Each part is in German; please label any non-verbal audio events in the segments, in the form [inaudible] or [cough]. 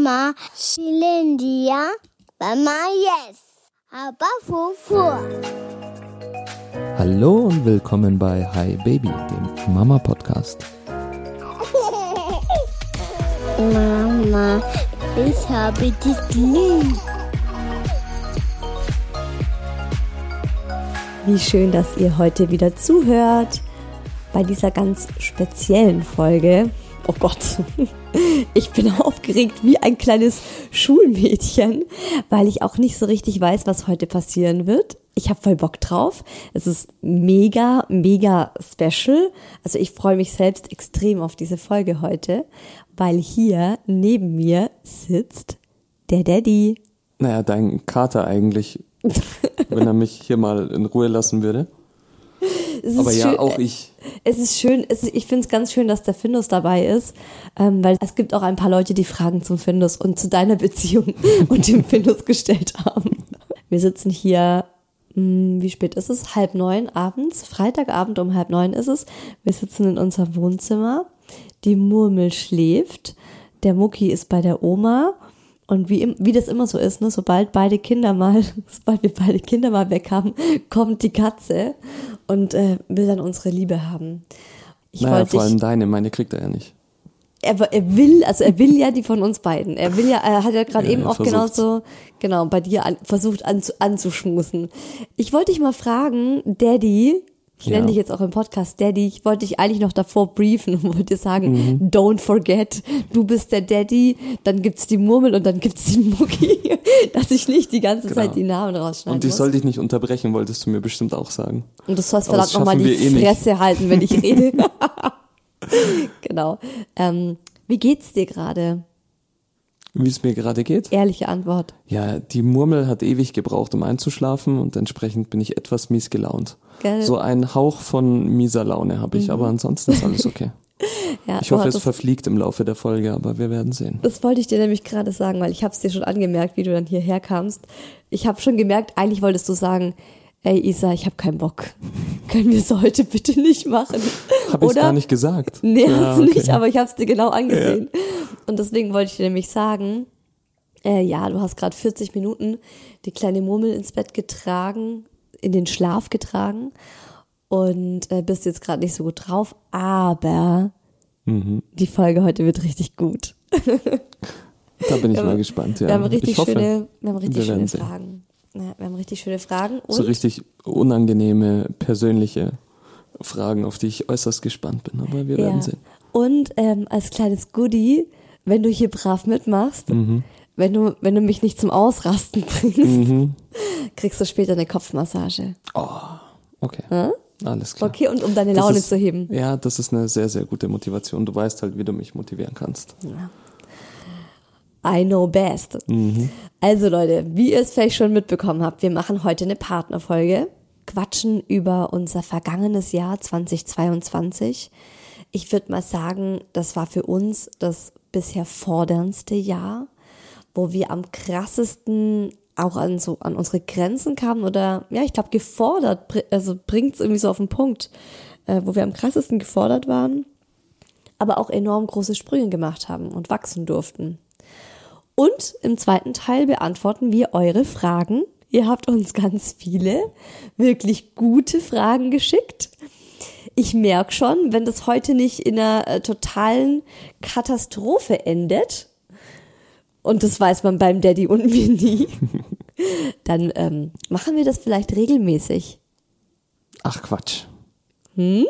Mama Shilindia, Mama Yes, aber Fufu. Hallo und willkommen bei Hi Baby, dem Mama Podcast. [laughs] Mama, ich habe dich lieb. Wie schön, dass ihr heute wieder zuhört bei dieser ganz speziellen Folge. Oh Gott, ich bin aufgeregt wie ein kleines Schulmädchen, weil ich auch nicht so richtig weiß, was heute passieren wird. Ich habe voll Bock drauf. Es ist mega, mega special. Also ich freue mich selbst extrem auf diese Folge heute, weil hier neben mir sitzt der Daddy. Naja, dein Kater eigentlich, wenn er mich hier mal in Ruhe lassen würde. [laughs] Es Aber ja, schön- auch ich. Es ist schön, es ich finde es ganz schön, dass der Findus dabei ist, ähm, weil es gibt auch ein paar Leute, die Fragen zum Findus und zu deiner Beziehung [laughs] und dem Findus gestellt haben. Wir sitzen hier, mh, wie spät ist es? Halb neun abends, Freitagabend um halb neun ist es. Wir sitzen in unserem Wohnzimmer, die Murmel schläft, der Mucki ist bei der Oma und wie, wie das immer so ist, ne, sobald beide Kinder mal, [laughs] sobald wir beide Kinder mal weg haben, [laughs] kommt die Katze und äh, will dann unsere Liebe haben. Ich naja, vor allem dich, deine, meine kriegt er ja nicht. er, er will, also er will ja die von uns beiden. Er will ja, er hat ja gerade Ja, eben auch versucht's. genauso, genau, bei dir an, versucht anzu, anzuschmusen. Ich wollte dich mal fragen, Daddy, ich Ja. nenne dich jetzt auch im Podcast Daddy, ich wollte dich eigentlich noch davor briefen und wollte dir sagen, Mhm. don't forget, du bist der Daddy, dann gibt's die Murmel und dann gibt's die Mucki, [laughs] dass ich nicht die ganze Genau. Zeit die Namen rausschneiden Und ich muss. soll dich nicht unterbrechen, wolltest du mir bestimmt auch sagen. Und du sollst verdammt nochmal die eh nicht. Fresse halten, wenn ich rede. [laughs] [laughs] genau. Ähm, wie geht's dir gerade? Wie es mir gerade geht? Ehrliche Antwort. Ja, die Murmel hat ewig gebraucht, um einzuschlafen und entsprechend bin ich etwas mies gelaunt. Gell? So ein Hauch von mieser Laune habe ich, aber ansonsten ist alles okay. [laughs] Ja, Ich hoffe, es hattest- verfliegt im Laufe der Folge, aber wir werden sehen. Das wollte ich dir nämlich gerade sagen, weil ich habe es dir schon angemerkt, wie du dann hierher kamst. Ich habe schon gemerkt, eigentlich wolltest du sagen, ey Isa, ich habe keinen Bock. [laughs] Können wir es heute bitte nicht machen? Habe ich gar nicht gesagt. Nee, Ja, hast du okay. nicht, aber ich habe es dir genau angesehen. Und deswegen wollte ich dir nämlich sagen, äh, ja, du hast gerade 40 Minuten die kleine Murmel ins Bett getragen, in den Schlaf getragen und äh, bist jetzt gerade nicht so gut drauf, aber Mhm. die Folge heute wird richtig gut. Da bin ich mal gespannt. Ja. Wir haben richtig schöne, wir haben richtig schöne. Fragen. Ja, wir haben richtig schöne Fragen und so richtig unangenehme, persönliche Fragen, auf die ich äußerst gespannt bin. Aber wir ja. werden sehen. Und ähm, als kleines Goodie, wenn du hier brav mitmachst, Mhm. wenn du wenn du mich nicht zum Ausrasten [laughs] bringst, Mhm. kriegst du später eine Kopfmassage. Okay. Hm? Alles klar. Okay, und um deine Laune ist, zu heben. Ja, das ist eine sehr, sehr gute Motivation. Du weißt halt, wie du mich motivieren kannst. I know best. Mhm. Also Leute, wie ihr es vielleicht schon mitbekommen habt, wir machen heute eine Partnerfolge, quatschen über unser vergangenes Jahr 2022. Ich würde mal sagen, das war für uns das bisher forderndste Jahr, wo wir am krassesten auch an so an unsere Grenzen kamen oder ja, ich glaube gefordert, also bringt es irgendwie so auf den Punkt, äh, wo wir am krassesten gefordert waren, aber auch enorm große Sprünge gemacht haben und wachsen durften. Und im zweiten Teil beantworten wir eure Fragen. Ihr habt uns ganz viele, wirklich gute Fragen geschickt. Ich merke schon, wenn das heute nicht in einer äh, totalen Katastrophe endet, und das weiß man beim Daddy und mir [laughs] nie, dann ähm, machen wir das vielleicht regelmäßig. Ach Quatsch. Hm?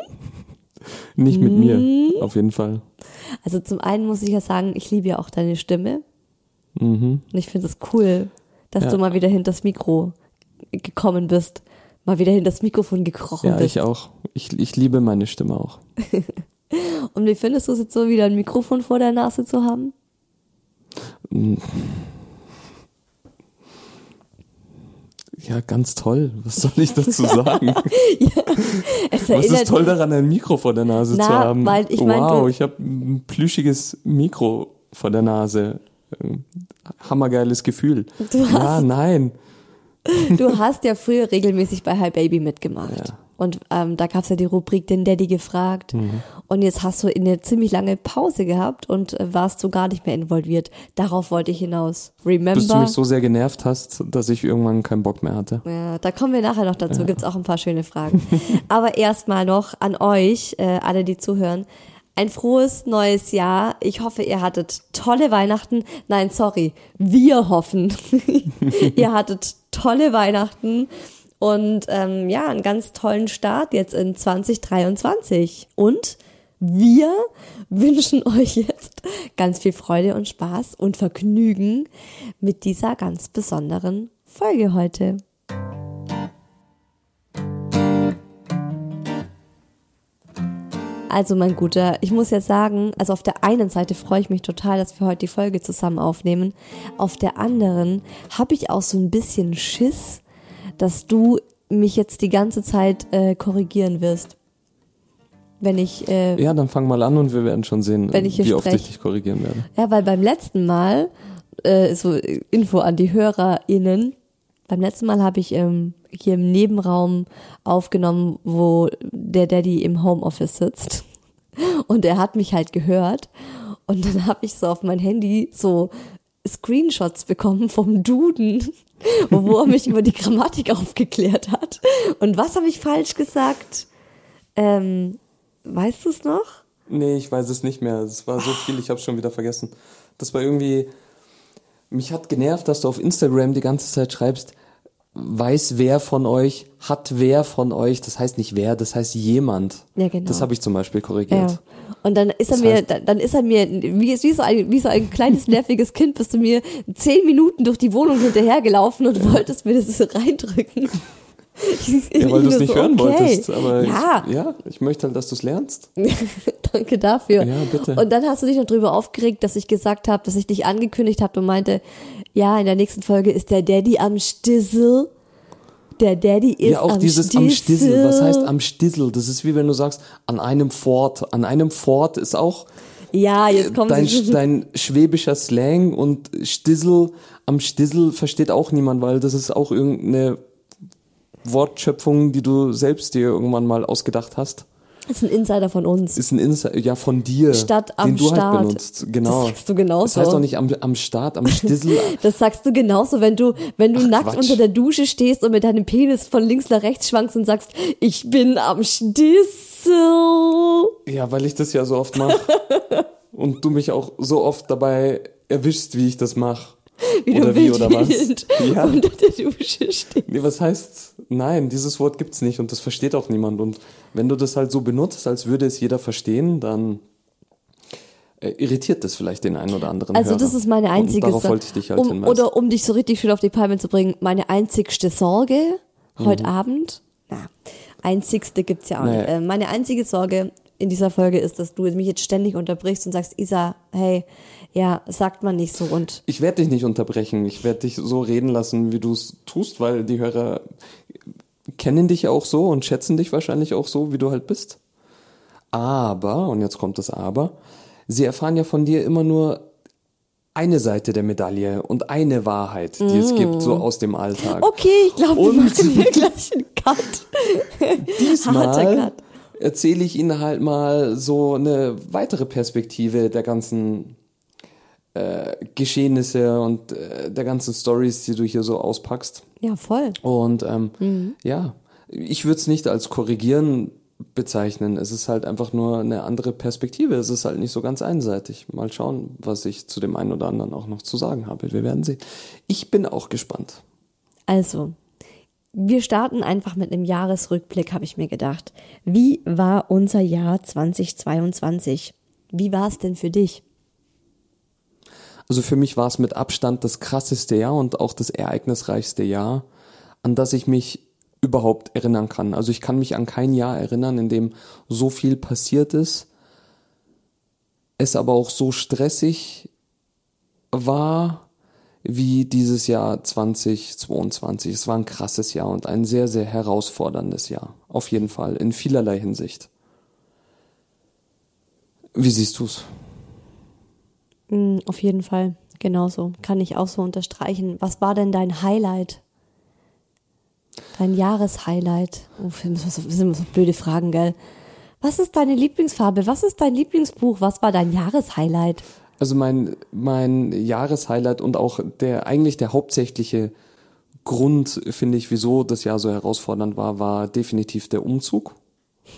Nicht mit Hm? mir, auf jeden Fall. Also zum einen muss ich ja sagen, ich liebe ja auch deine Stimme. Mhm. Und ich finde es cool, dass Ja. du mal wieder hinter das Mikro gekommen bist. Mal wieder hinter das Mikrofon gekrochen Ja, bist. ich auch. Ich, ich liebe meine Stimme auch. [laughs] Und wie findest du es jetzt so, wieder ein Mikrofon vor der Nase zu haben? Ja, ganz toll. Was soll ich dazu [laughs] sagen? [laughs] Es Was ist toll daran, ein Mikro vor der Nase Na, zu haben? weil ich mein, wow, ich habe ein plüschiges Mikro vor der Nase. Ähm, Hammergeiles Gefühl. Du ja, hast- nein. Du hast ja früher regelmäßig bei Hi Baby mitgemacht. Ja. Und ähm, da gab's ja die Rubrik Den Daddy gefragt. Mhm. Und jetzt hast du eine ziemlich lange Pause gehabt und äh, warst so gar nicht mehr involviert. Darauf wollte ich hinaus. Remember? Bis du mich so sehr genervt hast, dass ich irgendwann keinen Bock mehr hatte. Ja, da kommen wir nachher noch dazu. Gibt's auch ein paar schöne Fragen. [laughs] Aber erstmal noch an euch, äh, alle, die zuhören. Ein frohes neues Jahr. Ich hoffe, ihr hattet tolle Weihnachten. Nein, sorry. Wir hoffen, [laughs] ihr hattet tolle Weihnachten und ähm, ja, einen ganz tollen Start jetzt in 2023. Und wir wünschen [laughs] euch jetzt ganz viel Freude und Spaß und Vergnügen mit dieser ganz besonderen Folge heute. Also mein Guter, ich muss jetzt sagen, also auf der einen Seite freue ich mich total, dass wir heute die Folge zusammen aufnehmen. Auf der anderen habe ich auch so ein bisschen Schiss, dass du mich jetzt die ganze Zeit äh, korrigieren wirst. Wenn ich, äh, Ja, dann fang mal an und wir werden schon sehen, Wenn ich hier wie oft sprech. ich dich korrigieren werde. ja, weil beim letzten Mal, äh, so Info an die HörerInnen, beim letzten Mal habe ich ähm, hier im Nebenraum aufgenommen, wo der Daddy im Homeoffice sitzt. [laughs] Und er hat mich halt gehört. Und dann [laughs] habe ich so auf mein Handy so Screenshots bekommen vom Duden, [laughs] wo er mich über die Grammatik aufgeklärt hat. Und was habe ich falsch gesagt? Ähm, weißt du es noch? Nee, ich weiß es nicht mehr. Es war so viel, ich habe schon wieder vergessen. Das war irgendwie. Mich hat genervt, dass du auf Instagram die ganze Zeit schreibst, weiß wer von euch, hat wer von euch, das heißt nicht wer, das heißt jemand. Ja, genau. Das habe ich zum Beispiel korrigiert. Ja. Und dann ist er Das mir, heißt- dann, dann ist er mir, wie, wie, so ein, wie so ein kleines [laughs] nerviges Kind, bist du mir zehn Minuten durch die Wohnung hinterhergelaufen und wolltest mir das so reindrücken. [laughs] Ja, weil du es Ich nicht so, hören okay. wolltest. Aber ja, ich, ja, ich möchte halt, dass du es lernst. [laughs] danke dafür. Ja, bitte. Und dann hast du dich noch drüber aufgeregt, dass ich gesagt habe, dass ich dich angekündigt habe und meinte, ja, in der nächsten Folge ist der Daddy am Stissel. Der Daddy ist ja, auch am dieses am Stissel. Was heißt Stissel. am Stissel? Das ist wie wenn du sagst, an einem Fort. An einem Fort ist auch Ja, jetzt kommt dein, dein schwäbischer Slang und Stissel, am Stissel versteht auch niemand, weil das ist auch irgendeine Wortschöpfung, die du selbst dir irgendwann mal ausgedacht hast. Das ist ein Insider von uns. Ist ein Insight, ja, von dir, Statt am den du Start. halt benutzt. Genau. Das sagst du genauso. Das heißt doch nicht am, am Start, am Stissel. [laughs] Das sagst du genauso, wenn du, wenn du Ach, nackt Quatsch. unter der Dusche stehst und mit deinem Penis von links nach rechts schwankst und sagst, ich bin am Stissel. ja, weil ich das ja so oft mache. [laughs] und du mich auch so oft dabei erwischst, wie ich das mache. [laughs] Wie oder du wie oder was? [laughs] Ja. unter der Dusche stehst. Nee, was heißt, nein, dieses Wort gibt's nicht und das versteht auch niemand. Und wenn du das halt so benutzt, als würde es jeder verstehen, dann äh, irritiert das vielleicht den einen oder anderen Also Hörer. das ist meine einzige Und darauf wollte ich dich halt um, hinweisen. Oder um dich so richtig schön auf die Palme zu bringen, meine einzigste Sorge heute Abend, na, einzigste gibt's ja auch Naja. nicht. Äh, meine einzige Sorge in dieser Folge ist, dass du mich jetzt ständig unterbrichst und sagst, Isa, hey, ja, sagt man nicht so und Ich werde dich nicht unterbrechen. Ich werde dich so reden lassen, wie du es tust, weil die Hörer kennen dich auch so und schätzen dich wahrscheinlich auch so, wie du halt bist. Aber, und jetzt kommt das Aber, sie erfahren ja von dir immer nur eine Seite der Medaille und eine Wahrheit, die es gibt, so aus dem Alltag. Okay, ich glaube, wir machen hier gleich einen Cut. [laughs] Diesmal Cut. erzähle ich Ihnen halt mal so eine weitere Perspektive der ganzen äh, Geschehnisse und äh, der ganzen Stories, die du hier so auspackst. Ja, voll. Und ähm, Mhm. ja, ich würde es nicht als korrigieren bezeichnen. Es ist halt einfach nur eine andere Perspektive. Es ist halt nicht so ganz einseitig. Mal schauen, was ich zu dem einen oder anderen auch noch zu sagen habe. Wir werden sehen. Ich bin auch gespannt. Also, wir starten einfach mit einem Jahresrückblick, habe ich mir gedacht. Wie war unser Jahr 2022? Wie war es denn für dich? Also für mich war es mit Abstand das krasseste Jahr und auch das ereignisreichste Jahr, an das ich mich überhaupt erinnern kann. Also ich kann mich an kein Jahr erinnern, in dem so viel passiert ist, es aber auch so stressig war wie dieses Jahr 2022. Es war ein krasses Jahr und ein sehr, sehr herausforderndes Jahr. Auf jeden Fall, in vielerlei Hinsicht. Wie siehst du's? Mm, Auf jeden Fall, genauso. Kann ich auch so unterstreichen. Was war denn dein Highlight Dein Jahreshighlight. So- das sind immer so blöde Fragen, gell? Was ist deine Lieblingsfarbe? Was ist dein Lieblingsbuch? Was war dein Jahreshighlight? Also mein, mein Jahreshighlight und auch der, eigentlich der hauptsächliche Grund, finde ich, wieso das Jahr so herausfordernd war, war definitiv der Umzug.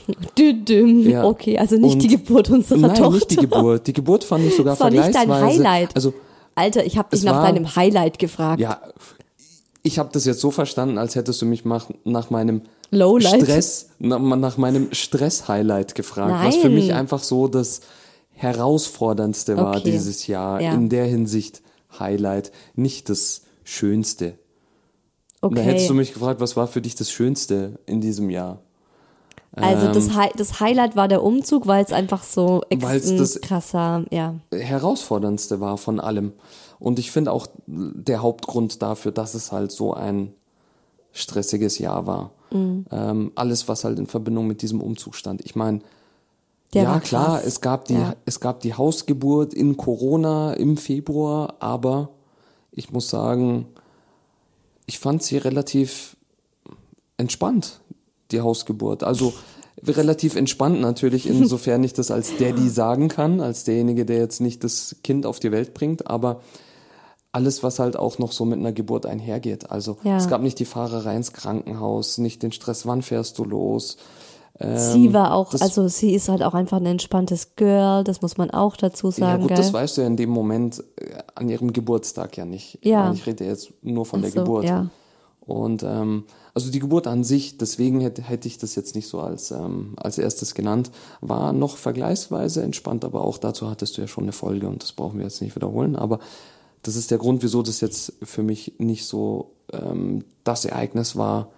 [laughs] Düdüm. Ja. Okay, also nicht Und- die Geburt unserer Nein, Tochter. nicht die Geburt. Die Geburt fand ich sogar Das war nicht dein. Highlight. Also Alter, ich habe dich nach war- deinem Highlight gefragt. Ja, ich habe das jetzt so verstanden, als hättest du mich mach, nach meinem Lowlight. Stress, nach, nach meinem Stress-Highlight gefragt, was für Nein. mich einfach so das herausforderndste war Okay. dieses Jahr. Ja. In der Hinsicht Highlight, nicht das Schönste. Und Da okay. hättest du mich gefragt, was war für dich das Schönste in diesem Jahr? Also das, ähm, Hi das Highlight war der Umzug, weil es einfach so Weil's extrem das- krasser, ja. herausforderndste war von allem. Und ich finde auch der Hauptgrund dafür, dass es halt so ein stressiges Jahr war. Mhm. Ähm, alles, was halt in Verbindung mit diesem Umzug stand. Ich meine, ja klar, krass. es gab die, Ja. es gab die Hausgeburt in Corona im Februar, aber ich muss sagen, ich fand sie relativ entspannt, die Hausgeburt. Also relativ entspannt natürlich, insofern ich das als Daddy sagen kann, als derjenige, der jetzt nicht das Kind auf die Welt bringt, aber alles, was halt auch noch so mit einer Geburt einhergeht. Also Ja. es gab nicht die Fahrerei ins Krankenhaus, nicht den Stress, wann fährst du los. sie war auch, Ähm, also sie ist halt auch einfach ein entspanntes Girl, das muss man auch dazu Ja sagen, gut, gell? das weißt du ja in dem Moment äh, an ihrem Geburtstag ja nicht. Ich Ja. meine, Ich rede jetzt nur von Ach der so, Geburt. ja. Und ähm, also die Geburt an sich, deswegen hätte, hätte ich das jetzt nicht so als, ähm, als erstes genannt, war noch vergleichsweise entspannt, aber auch dazu hattest du ja schon eine Folge und das brauchen wir jetzt nicht wiederholen. Aber das ist der Grund, wieso das jetzt für mich nicht so ähm, das Ereignis war,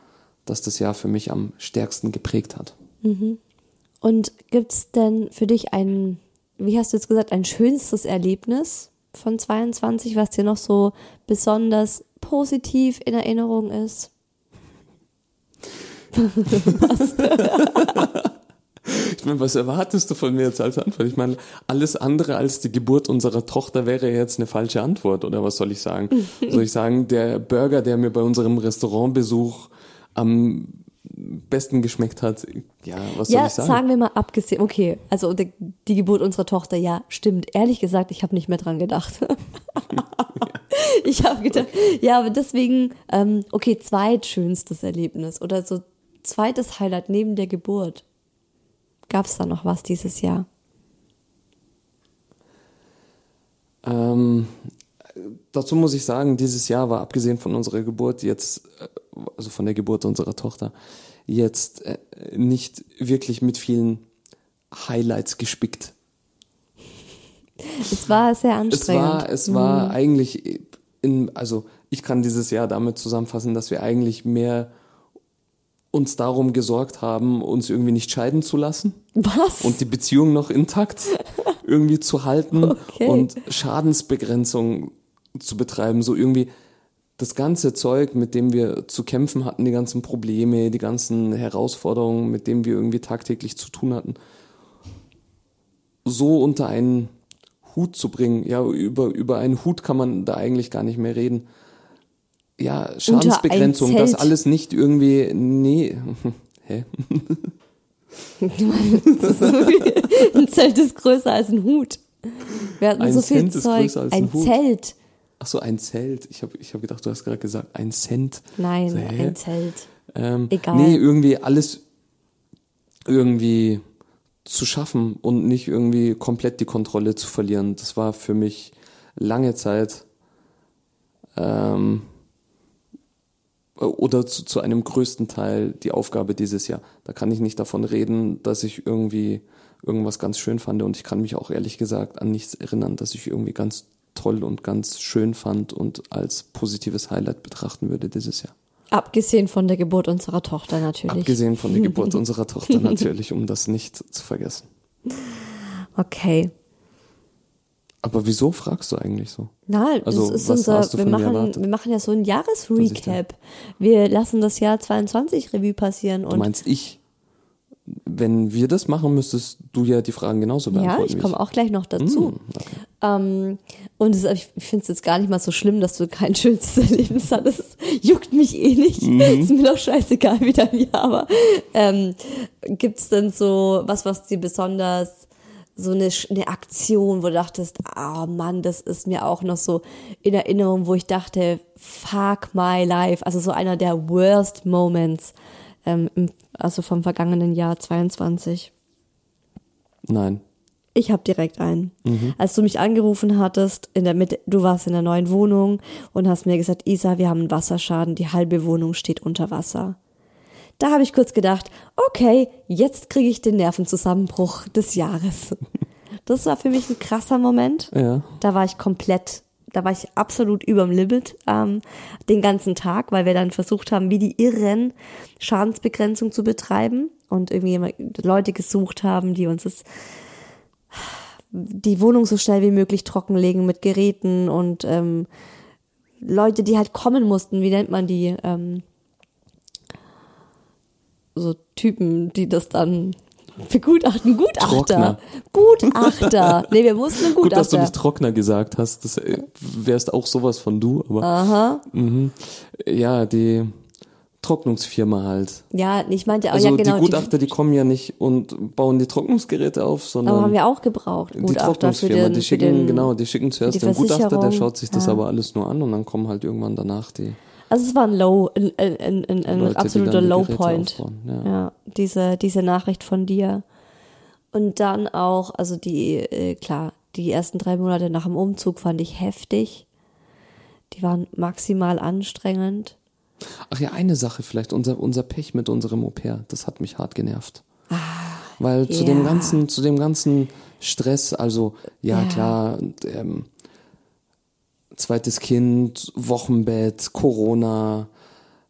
das das Jahr für mich am stärksten geprägt hat. Und gibt's denn für dich ein, wie hast du jetzt gesagt, ein schönstes Erlebnis von 22, was dir noch so besonders positiv in Erinnerung ist? [laughs] Ich meine, was erwartest du von mir jetzt als Antwort? Ich meine, alles andere als die Geburt unserer Tochter wäre jetzt eine falsche Antwort, oder was soll ich sagen? soll ich sagen, der Burger, der mir bei unserem Restaurantbesuch am besten geschmeckt hat, ja, was soll ja, ich sagen? sagen wir mal abgesehen, okay, also die, die Geburt unserer Tochter, ja, stimmt. Ehrlich gesagt, ich habe nicht mehr dran gedacht. [laughs] ich habe gedacht, ja, aber deswegen, ähm, okay, zweitschönstes Erlebnis oder so zweites Highlight neben der Geburt. Gab es da noch was dieses Jahr? Ähm, dazu muss ich sagen, dieses Jahr war abgesehen von unserer Geburt jetzt, äh, also von der Geburt unserer Tochter, jetzt äh, nicht wirklich mit vielen Highlights gespickt. Es war sehr Es anstrengend. war, es war eigentlich in, also ich kann dieses Jahr damit zusammenfassen, dass wir eigentlich mehr uns darum gesorgt haben, uns irgendwie nicht scheiden zu lassen was? und die Beziehung noch intakt [laughs] irgendwie zu halten Okay. und Schadensbegrenzung zu betreiben, so irgendwie das ganze Zeug, mit dem wir zu kämpfen hatten, die ganzen Probleme, die ganzen Herausforderungen, mit denen wir irgendwie tagtäglich zu tun hatten, so unter einen Hut zu bringen. Ja, über, über einen Hut kann man da eigentlich gar nicht mehr reden. Ja, Schadensbegrenzung, das Zelt. alles nicht irgendwie, nee, [laughs] hä? [laughs] ein Zelt ist größer als ein Hut. Wir hatten Ein so viel Zeug. größer als ein ein Hut. Zelt. Ach so, ein Zelt. Ich habe ich hab gedacht, du hast gerade gesagt, ein Cent. Nein, So, ein Zelt. Ähm, Egal. Nee, irgendwie alles irgendwie zu schaffen und nicht irgendwie komplett die Kontrolle zu verlieren. Das war für mich lange Zeit ähm, oder zu, zu einem größten Teil die Aufgabe dieses Jahr. Da kann ich nicht davon reden, dass ich irgendwie irgendwas ganz schön fand und ich kann mich auch ehrlich gesagt an nichts erinnern, dass ich irgendwie ganz toll und ganz schön fand und als positives Highlight betrachten würde dieses Jahr. Abgesehen von der Geburt unserer Tochter natürlich. Abgesehen von der Geburt [laughs] unserer Tochter natürlich, um das nicht zu vergessen. Okay. Aber wieso fragst du eigentlich so? Nein, Also, das ist was unser, hast du wir machen, wir machen ja so ein Jahresrecap. Wir lassen das Jahr 22 Revue passieren Du und meinst ich? Wenn wir das machen, müsstest du ja die Fragen genauso beantworten. Ja, ich komme auch gleich noch dazu. Hm, okay. Ähm, und es, ich finde es jetzt gar nicht mal so schlimm, dass du kein [laughs] schönstes Erlebnis hattest. Es juckt mich eh nicht. Mhm. [laughs] Ist mir doch scheißegal wie dein Jahr. Aber ähm, gibt es denn so was, was dir besonders so eine, eine Aktion, wo du dachtest, ah Mann, das ist mir auch noch so in Erinnerung, wo ich dachte, fuck my life. Also so einer der worst Moments, ähm, im, also vom vergangenen Jahr 22. Nein. Ich habe direkt einen. Als du mich angerufen hattest, in der Mitte, du warst in der neuen Wohnung und hast mir gesagt, Isa, wir haben einen Wasserschaden, die halbe Wohnung steht unter Wasser. Da habe ich kurz gedacht, okay, jetzt kriege ich den Nervenzusammenbruch des Jahres. [laughs] Das war für mich ein krasser Moment. Ja. Da war ich komplett, da war ich absolut überm Limit ähm, den ganzen Tag, weil wir dann versucht haben, wie die Irren Schadensbegrenzung zu betreiben und irgendwie Leute gesucht haben, die uns das die Wohnung so schnell wie möglich trockenlegen mit Geräten und ähm, Leute, die halt kommen mussten, wie nennt man die? Ähm, so Typen, die das dann begutachten. Gutachter. Trockner. Gutachter. [laughs] Nee, wir mussten einen Gut, dass du Gutachter. nicht Trockner gesagt hast. Das äh, wärst auch sowas von du, aber. Aha. Mhm. Ja, die Trocknungsfirma halt. Ja, ich meinte auch, Also ja genau. die Gutachter, die, kommen ja nicht und bauen die Trocknungsgeräte auf, aber sondern haben wir auch gebraucht. die Gutachter für Trocknungsfirma, den, die schicken, den, genau, die schicken zuerst die den Gutachter, der schaut sich das Ja. aber alles nur an und dann kommen halt irgendwann danach die Also es war ein Low, ein, ein, ein, ein, Leute, absoluter die Low Geräte Point. ja. Ja, diese, diese Nachricht von dir. Und dann auch, also die, äh, klar, die ersten drei Monate nach dem Umzug fand ich heftig. Die waren maximal anstrengend. Ach ja, eine Sache vielleicht, unser, unser Pech mit unserem Au pair, das hat mich hart genervt. Weil zu Ah, ja. dem ganzen, zu dem ganzen Stress, also ja, Ja. klar, ähm, zweites Kind, Wochenbett, Corona,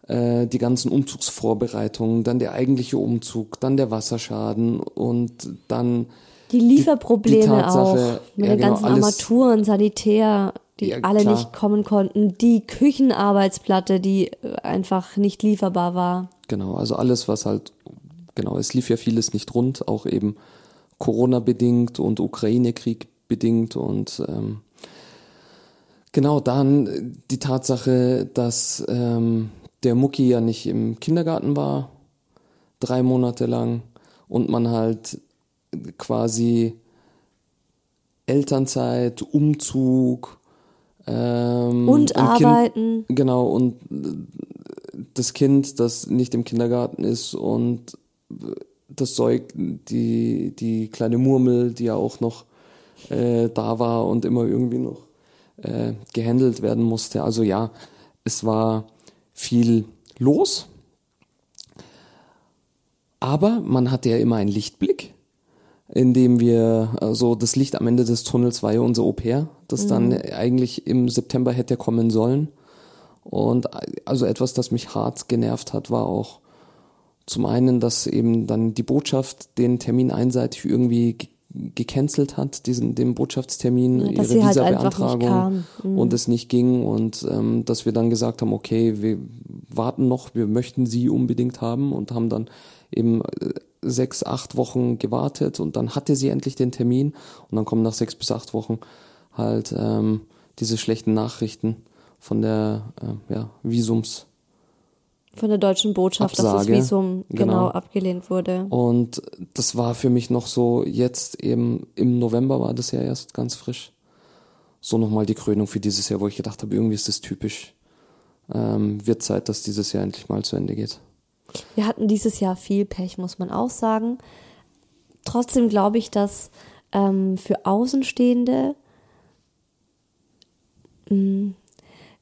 äh, die ganzen Umzugsvorbereitungen, dann der eigentliche Umzug, dann der Wasserschaden und dann Die Lieferprobleme die Tatsache, auch mit ja, den genau, ganzen alles- Armaturen, Sanitär, die Ja, alle klar. nicht kommen konnten. Die Küchenarbeitsplatte, die äh, einfach nicht lieferbar war. Genau, also alles, was halt, genau, es lief ja vieles nicht rund, auch eben Corona-bedingt und Ukraine-Krieg bedingt und ähm, genau dann die Tatsache, dass ähm, der Mucki ja nicht im Kindergarten war, drei Monate lang und man halt quasi Elternzeit, Umzug ähm, Und ein Kind- arbeiten. Genau, und das Kind, das nicht im Kindergarten ist und das Säug, die, die kleine Murmel, die ja auch noch äh, da war und immer irgendwie noch äh, gehandelt werden musste. Also ja, es war viel los, aber man hatte ja immer einen Lichtblick, indem wir, also das Licht am Ende des Tunnels war ja unser Au pair, das dann eigentlich im September hätte kommen sollen. Und also etwas, das mich hart genervt hat, war auch zum einen, dass eben dann die Botschaft den Termin einseitig irgendwie ge- gecancelt hat, diesen den Botschaftstermin, Ja, ihre halt Visa-Beantragung kam. Mhm. und es nicht ging und ähm, dass wir dann gesagt haben, okay, wir warten noch, wir möchten sie unbedingt haben und haben dann eben äh, sechs, acht Wochen gewartet und dann hatte sie endlich den Termin und dann kommen nach sechs bis acht Wochen halt ähm, diese schlechten Nachrichten von der äh, ja, Visums. Von der deutschen Botschaft, dass das Absage, Visum genau, genau. abgelehnt wurde. Und das war für mich noch so, jetzt eben im November war das ja erst ganz frisch. So nochmal die Krönung für dieses Jahr, wo ich gedacht habe, irgendwie ist das typisch. Ähm, wird Zeit, dass dieses Jahr endlich mal zu Ende geht. Wir hatten dieses Jahr viel Pech, muss man auch sagen. Trotzdem glaube ich, dass ähm, für Außenstehende, mh,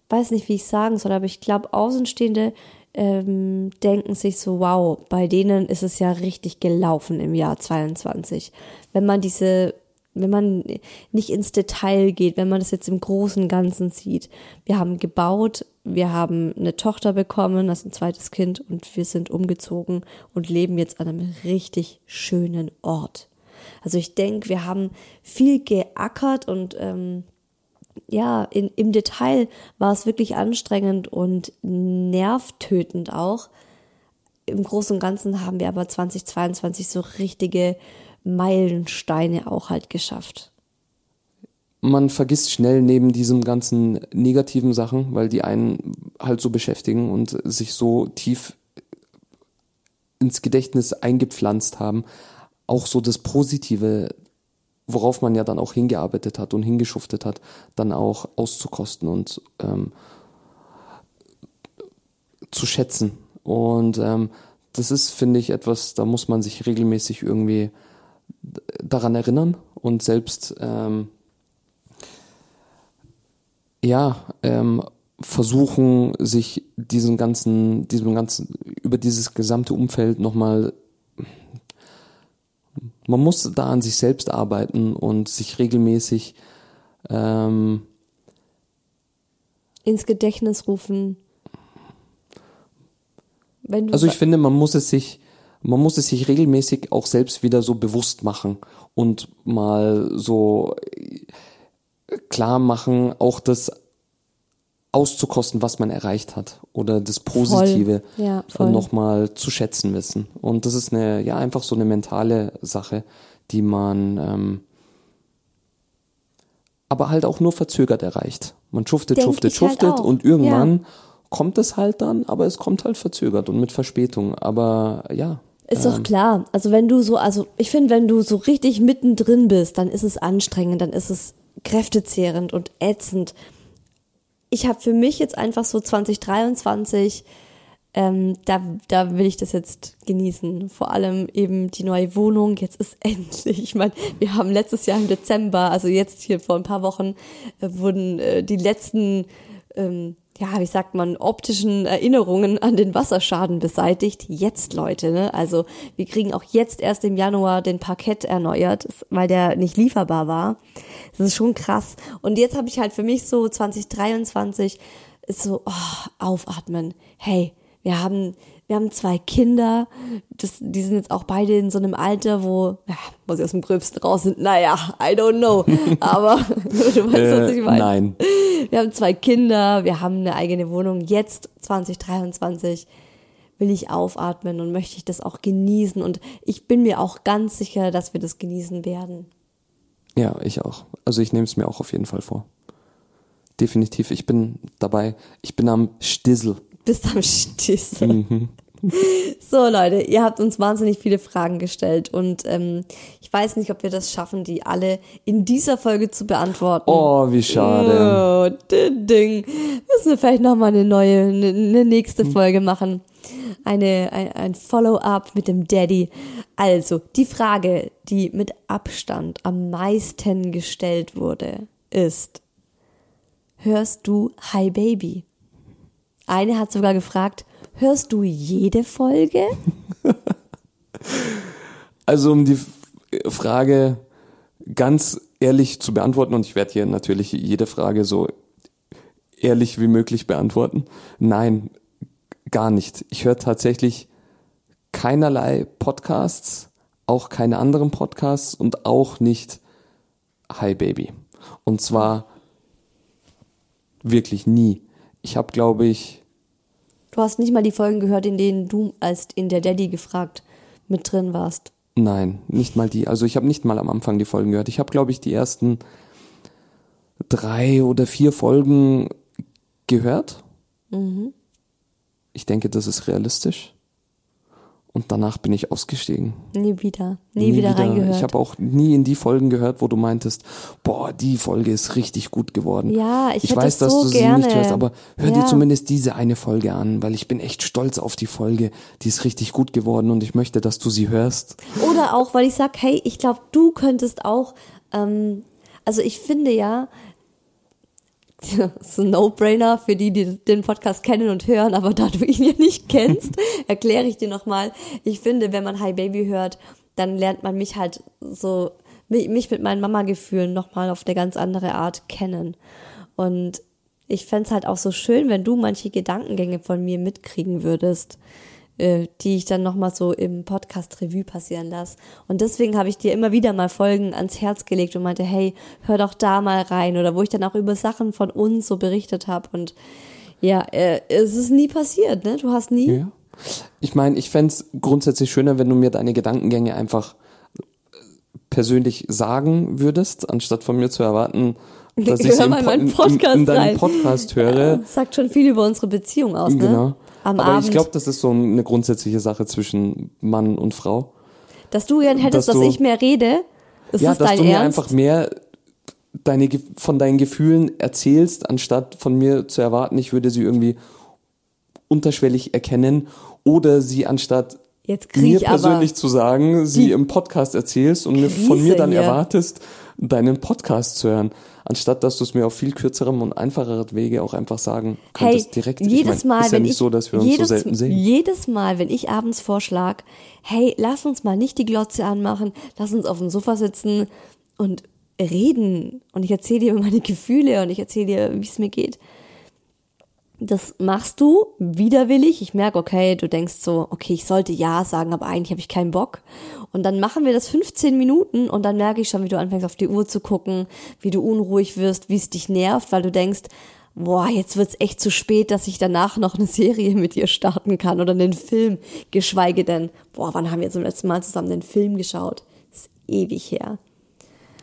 weiß nicht, wie ich sagen soll, aber ich glaube, Außenstehende ähm, denken sich so, wow, bei denen ist es ja richtig gelaufen im Jahr 22. Wenn man diese, wenn man nicht ins Detail geht, wenn man das jetzt im Großen Ganzen sieht. Wir haben gebaut, wir haben eine Tochter bekommen, das ist ein zweites Kind und wir sind umgezogen und leben jetzt an einem richtig schönen Ort. Also ich denke, wir haben viel geackert und ähm, ja, in, im Detail war es wirklich anstrengend und nervtötend auch. im Großen und Ganzen haben wir aber 2022 so richtige Meilensteine auch halt geschafft. Man vergisst schnell neben diesen ganzen negativen Sachen, weil die einen halt so beschäftigen und sich so tief ins Gedächtnis eingepflanzt haben, auch so das Positive, worauf man ja dann auch hingearbeitet hat und hingeschuftet hat, dann auch auszukosten und ähm, zu schätzen. Und ähm, das ist, finde ich, etwas, da muss man sich regelmäßig irgendwie daran erinnern und selbst ähm, ja ähm, versuchen, sich diesen ganzen, diesem ganzen, über dieses gesamte Umfeld nochmal man muss da an sich selbst arbeiten und sich regelmäßig ähm, ins Gedächtnis rufen. Also ich finde, man muss es sich, man muss es sich regelmäßig auch selbst wieder so bewusst machen und mal so klar machen, auch das auszukosten, was man erreicht hat oder das Positive Voll. Ja, voll. nochmal zu schätzen wissen. Und das ist eine, ja, einfach so eine mentale Sache, die man ähm, aber halt auch nur verzögert erreicht. Man schuftet, Denk schuftet, halt schuftet auch. und irgendwann kommt es halt dann, aber es kommt halt verzögert und mit Verspätung. Aber ja. Ist doch ähm, klar. Also wenn du so, also ich finde, wenn du so richtig mittendrin bist, dann ist es anstrengend, dann ist es kräftezehrend und ätzend. Ich habe für mich jetzt einfach so 2023, ähm, da, da will ich das jetzt genießen. Vor allem eben die neue Wohnung. Jetzt ist [laughs] endlich, ich meine, wir haben letztes Jahr im Dezember, also jetzt hier vor ein paar Wochen, äh, wurden äh, die letzten ähm, ja, wie sagt man, optischen Erinnerungen an den Wasserschaden beseitigt. Jetzt, Leute, ne? Also wir kriegen auch jetzt erst im Januar den Parkett erneuert, weil der nicht lieferbar war. Das ist schon krass. Und jetzt habe ich halt für mich so 2023 ist so oh, aufatmen. Hey, wir haben wir haben zwei Kinder, das, die sind jetzt auch beide in so einem Alter, wo, ja, wo sie aus dem Gröbsten raus sind. Naja, I don't know. [laughs] Aber [laughs] du weißt, was ich äh, meine. Nein. Wir haben zwei Kinder, wir haben eine eigene Wohnung. Jetzt, 2023, will ich aufatmen und möchte ich das auch genießen. Und ich bin mir auch ganz sicher, dass wir das genießen werden. Ja, ich auch. Also ich nehme es mir auch auf jeden Fall vor. Definitiv, ich bin dabei. Ich bin am Stissel. Bist am Stissel. So, Leute, ihr habt uns wahnsinnig viele Fragen gestellt und ähm, ich weiß nicht, ob wir das schaffen, die alle in dieser Folge zu beantworten. Oh, wie schade. Oh, ding, ding. Müssen wir vielleicht nochmal eine neue, eine, eine nächste Folge machen. Eine, ein, ein Follow-up mit dem Daddy. Also, die Frage, die mit Abstand am meisten gestellt wurde, ist, hörst du Hi Baby? Eine hat sogar gefragt, hörst du jede Folge? [laughs] Also um die Frage ganz ehrlich zu beantworten, und ich werde hier natürlich jede Frage so ehrlich wie möglich beantworten. Nein, gar nicht. Ich höre tatsächlich keinerlei Podcasts, auch keine anderen Podcasts und auch nicht Hi Baby. Und zwar wirklich nie. Ich habe, glaube ich, Du hast nicht mal die Folgen gehört, in denen du als in der Daddy gefragt mit drin warst. Nein, nicht mal die. Also ich habe nicht mal am Anfang die Folgen gehört. Ich habe, glaube ich, die ersten drei oder vier Folgen gehört. Ich denke, das ist realistisch. Und danach bin ich ausgestiegen. Nie wieder. Nie, wieder, reingehört. Ich habe auch nie in die Folgen gehört, wo du meintest, boah, die Folge ist richtig gut geworden. Ja, ich ich weiß, dass so du sie gerne. nicht hörst, aber hör Ja. dir zumindest diese eine Folge an, weil ich bin echt stolz auf die Folge. Die ist richtig gut geworden und ich möchte, dass du sie hörst. Oder auch, weil ich sag, hey, ich glaube, du könntest auch, ähm, also ich finde ja, [laughs] das ein No-Brainer für die, die den Podcast kennen und hören, aber [laughs] da du ihn ja nicht kennst, [laughs] erkläre ich dir nochmal. Ich finde, wenn man Hi Baby hört, dann lernt man mich halt so, mich mich mit meinen Mama-Gefühlen nochmal auf eine ganz andere Art kennen. Und ich fänd's halt auch so schön, wenn du manche Gedankengänge von mir mitkriegen würdest, äh, die ich dann nochmal so im Podcast Revue passieren lasse. Und deswegen habe ich dir immer wieder mal Folgen ans Herz gelegt und meinte, hey, hör doch da mal rein. Oder wo ich dann auch über Sachen von uns so berichtet habe. Und ja, äh, es ist nie passiert, ne? Du hast nie. Ja. Ich meine, ich fänd's grundsätzlich schöner, wenn du mir deine Gedankengänge einfach persönlich sagen würdest, anstatt von mir zu erwarten, [laughs] dass ich Hör sie mal in meinen Po- in, in, Podcast in deinem rein. Podcast höre. Sagt schon viel über unsere Beziehung aus, ne? Genau. Am Aber Abend. ich glaube, das ist so eine grundsätzliche Sache zwischen Mann und Frau. dass du gern hättest, dass dass, du- ich mehr rede. Ist ja, das dass dein du mir Ernst? einfach mehr deine, von deinen Gefühlen erzählst, anstatt von mir zu erwarten, ich würde sie irgendwie unterschwellig erkennen oder sie anstatt mir persönlich zu sagen, sie im Podcast erzählst und mir von Krise mir dann hier. erwartest, deinen Podcast zu hören, anstatt dass du es mir auf viel kürzerem und einfacherem Wege auch einfach sagen Hey, könntest direkt. Ich jedes mein, Mal, ist ja wenn nicht ich, so, dass wir uns jedes, so selten sehen. jedes Mal, wenn ich abends vorschlag, hey, lass uns mal nicht die Glotze anmachen, lass uns auf dem Sofa sitzen und reden und ich erzähle dir über meine Gefühle und ich erzähle dir, wie es mir geht. Das machst du widerwillig. Ich merke, okay, du denkst so, okay, ich sollte ja sagen, aber eigentlich habe ich keinen Bock. Und dann machen wir das 15 Minuten und dann merke ich schon, wie du anfängst auf die Uhr zu gucken, wie du unruhig wirst, wie es dich nervt, weil du denkst, boah, jetzt wird's echt zu spät, dass ich danach noch eine Serie mit dir starten kann oder einen Film, geschweige denn, boah, wann haben wir zum letzten Mal zusammen den Film geschaut? Das ist ewig her.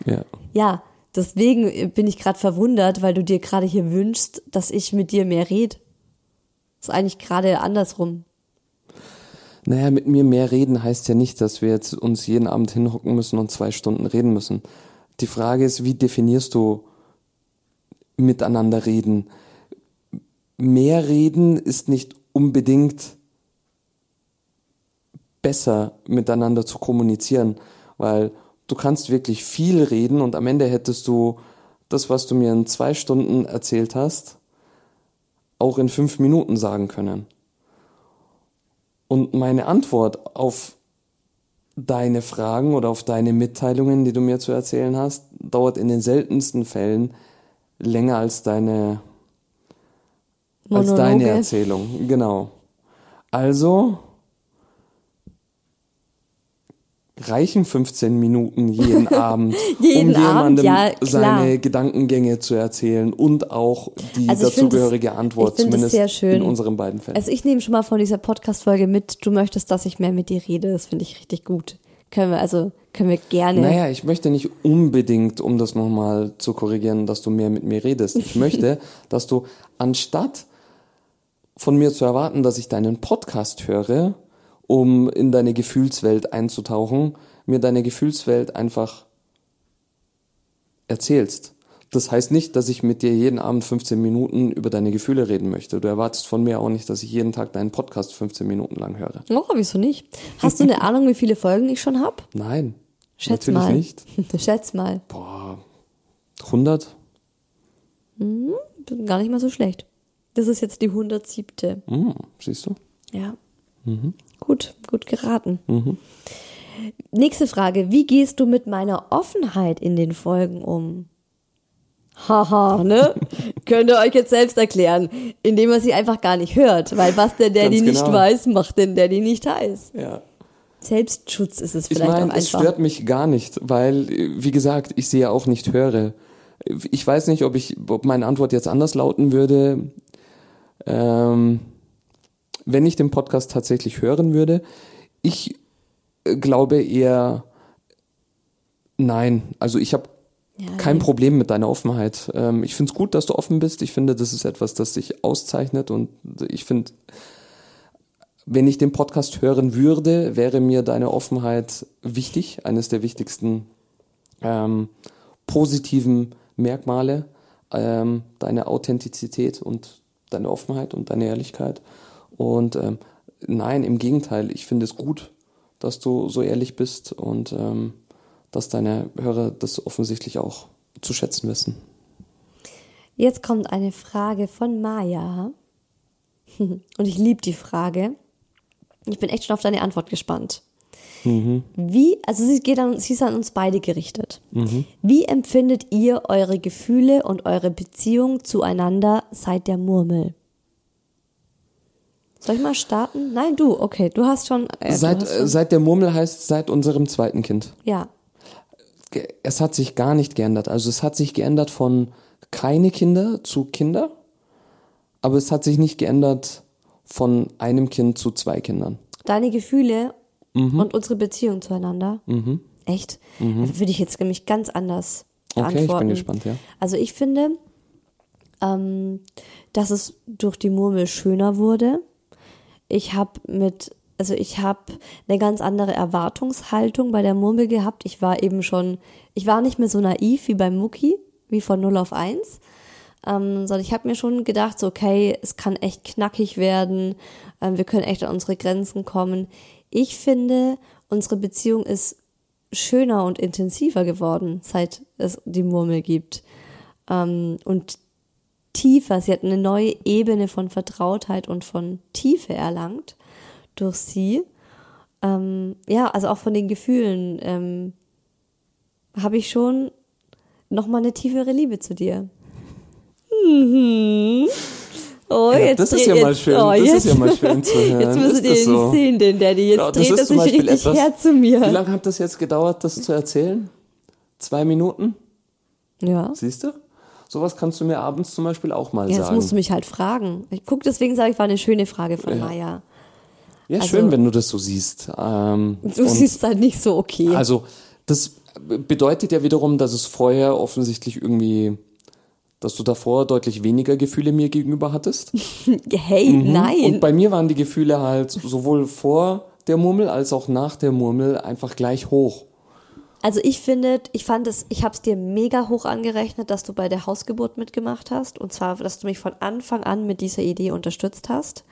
Ja. Ja, deswegen bin ich gerade verwundert, weil du dir gerade hier wünschst, dass ich mit dir mehr rede. Ist eigentlich gerade andersrum. Naja, mit mir mehr reden heißt ja nicht, dass wir jetzt uns jeden Abend hinhocken müssen und zwei Stunden reden müssen. Die Frage ist, wie definierst du miteinander reden? Mehr reden ist nicht unbedingt besser miteinander zu kommunizieren, weil du kannst wirklich viel reden und am Ende hättest du das, was du mir in zwei Stunden erzählt hast, auch in fünf Minuten sagen können. Und meine Antwort auf deine Fragen oder auf deine Mitteilungen, die du mir zu erzählen hast, dauert in den seltensten Fällen länger als deine, als deine Erzählung. Genau. Also reichen 15 Minuten jeden [laughs] Abend, Jeden um Abend, jemandem ja, klar. seine Gedankengänge zu erzählen und auch die Also dazugehörige es- Antwort, zumindest in unseren beiden Fällen. Also ich nehme schon mal von dieser Podcast-Folge mit, du möchtest, dass ich mehr mit dir rede. Das finde ich richtig gut. Können wir, also, können wir gerne. Naja, ich möchte nicht unbedingt, um das nochmal zu korrigieren, dass du mehr mit mir redest. Ich möchte, [laughs] dass du anstatt von mir zu erwarten, dass ich deinen Podcast höre, um in deine Gefühlswelt einzutauchen, mir deine Gefühlswelt einfach erzählst. Das heißt nicht, dass ich mit dir jeden Abend 15 Minuten über deine Gefühle reden möchte. Du erwartest von mir auch nicht, dass ich jeden Tag deinen Podcast 15 Minuten lang höre. Oh, wieso nicht? Hast du eine [laughs] Ahnung, wie viele Folgen ich schon hab? Nein, Schätz natürlich mal. nicht. [laughs] Schätz mal. Boah, 100? Gar nicht mal so schlecht. Das ist jetzt die 107. Hm, siehst du? Ja. Gut, gut geraten. Nächste Frage. Wie gehst du mit meiner Offenheit in den Folgen um? Haha, [laughs] ne? Könnt ihr euch jetzt selbst erklären, indem er sie einfach gar nicht hört. Weil was der Daddy Ganz nicht genau. weiß, macht den Daddy nicht heiß. Ja. Selbstschutz ist es Ich vielleicht auch meine, es einfach. stört mich gar nicht, weil, äh, wie gesagt, ich sie ja auch nicht höre. Ich weiß nicht, ob ich, ob meine Antwort jetzt anders lauten würde, ähm, wenn ich den Podcast tatsächlich hören würde. Ich äh, glaube eher, nein. Also ich habe Ja, kein nee. Problem mit deiner Offenheit. Ähm, ich finde es gut, dass du offen bist. Ich finde, das ist etwas, das dich auszeichnet und ich finde, wenn ich den Podcast hören würde, wäre mir deine Offenheit wichtig, eines der wichtigsten ähm, positiven Merkmale, ähm, deine Authentizität und deine Offenheit und deine Ehrlichkeit. Und ähm, nein, im Gegenteil, ich finde es gut, dass du so ehrlich bist und ähm, dass deine Hörer das offensichtlich auch zu schätzen wissen. Jetzt kommt eine Frage von Maya. [laughs] Und ich liebe die Frage. Ich bin echt schon auf deine Antwort gespannt. Wie, also sie geht an, sie ist an uns beide gerichtet. Wie empfindet ihr eure Gefühle und eure Beziehung zueinander seit der Murmel? Soll ich mal starten? Nein, du, okay, du hast schon. Äh, seit, hast äh, schon seit der Murmel heißt seit unserem zweiten Kind. ja, Es hat sich gar nicht geändert. Also es hat sich geändert von keine Kinder zu Kinder, aber es hat sich nicht geändert von einem Kind zu zwei Kindern. Deine Gefühle Mhm. und unsere Beziehung zueinander. Echt? Würde ich jetzt nämlich ganz anders Okay, ich bin beantworten. gespannt, ja. Also ich finde, ähm, dass es durch die Murmel schöner wurde. Ich habe mit, also ich habe eine ganz andere Erwartungshaltung bei der Murmel gehabt. Ich war eben schon, ich war nicht mehr so naiv wie beim Mucki, wie von 0 auf 1. Ähm, sondern ich habe mir schon gedacht, so, okay, es kann echt knackig werden, ähm, wir können echt an unsere Grenzen kommen. Ich finde, unsere Beziehung ist schöner und intensiver geworden, seit es die Murmel gibt. Ähm, und tiefer, sie hat eine neue Ebene von Vertrautheit und von Tiefe erlangt durch sie. Ähm, ja, also auch von den Gefühlen ähm, habe ich schon nochmal eine tiefere Liebe zu dir. Mhm. Oh, Ja, jetzt das ist dreht- ja mal schön, oh, das jetzt, ist ja mal schön [laughs] zu hören. Jetzt müsstet Ist ihr ihn so? sehen, den Daddy. Jetzt Ja, das dreht er sich richtig etwas- her zu mir. Wie lange hat das jetzt gedauert, das zu erzählen? Zwei Minuten? Ja. Siehst du? Sowas kannst du mir abends zum Beispiel auch mal Ja, Jetzt sagen. musst du mich halt fragen. Ich guck, deswegen sage ich, war eine schöne Frage von Ja. Maya. ja, also- schön, wenn du das so siehst. Ähm, Du siehst halt nicht so okay. Also, das bedeutet ja wiederum, dass es vorher offensichtlich irgendwie, dass du davor deutlich weniger Gefühle mir gegenüber hattest. [laughs] hey, nein. Mhm. Und bei mir waren die Gefühle halt sowohl vor der Murmel als auch nach der Murmel einfach gleich hoch. Also ich finde, ich fand es, ich habe es dir mega hoch angerechnet, dass du bei der Hausgeburt mitgemacht hast. Und zwar, dass du mich von Anfang an mit dieser Idee unterstützt hast.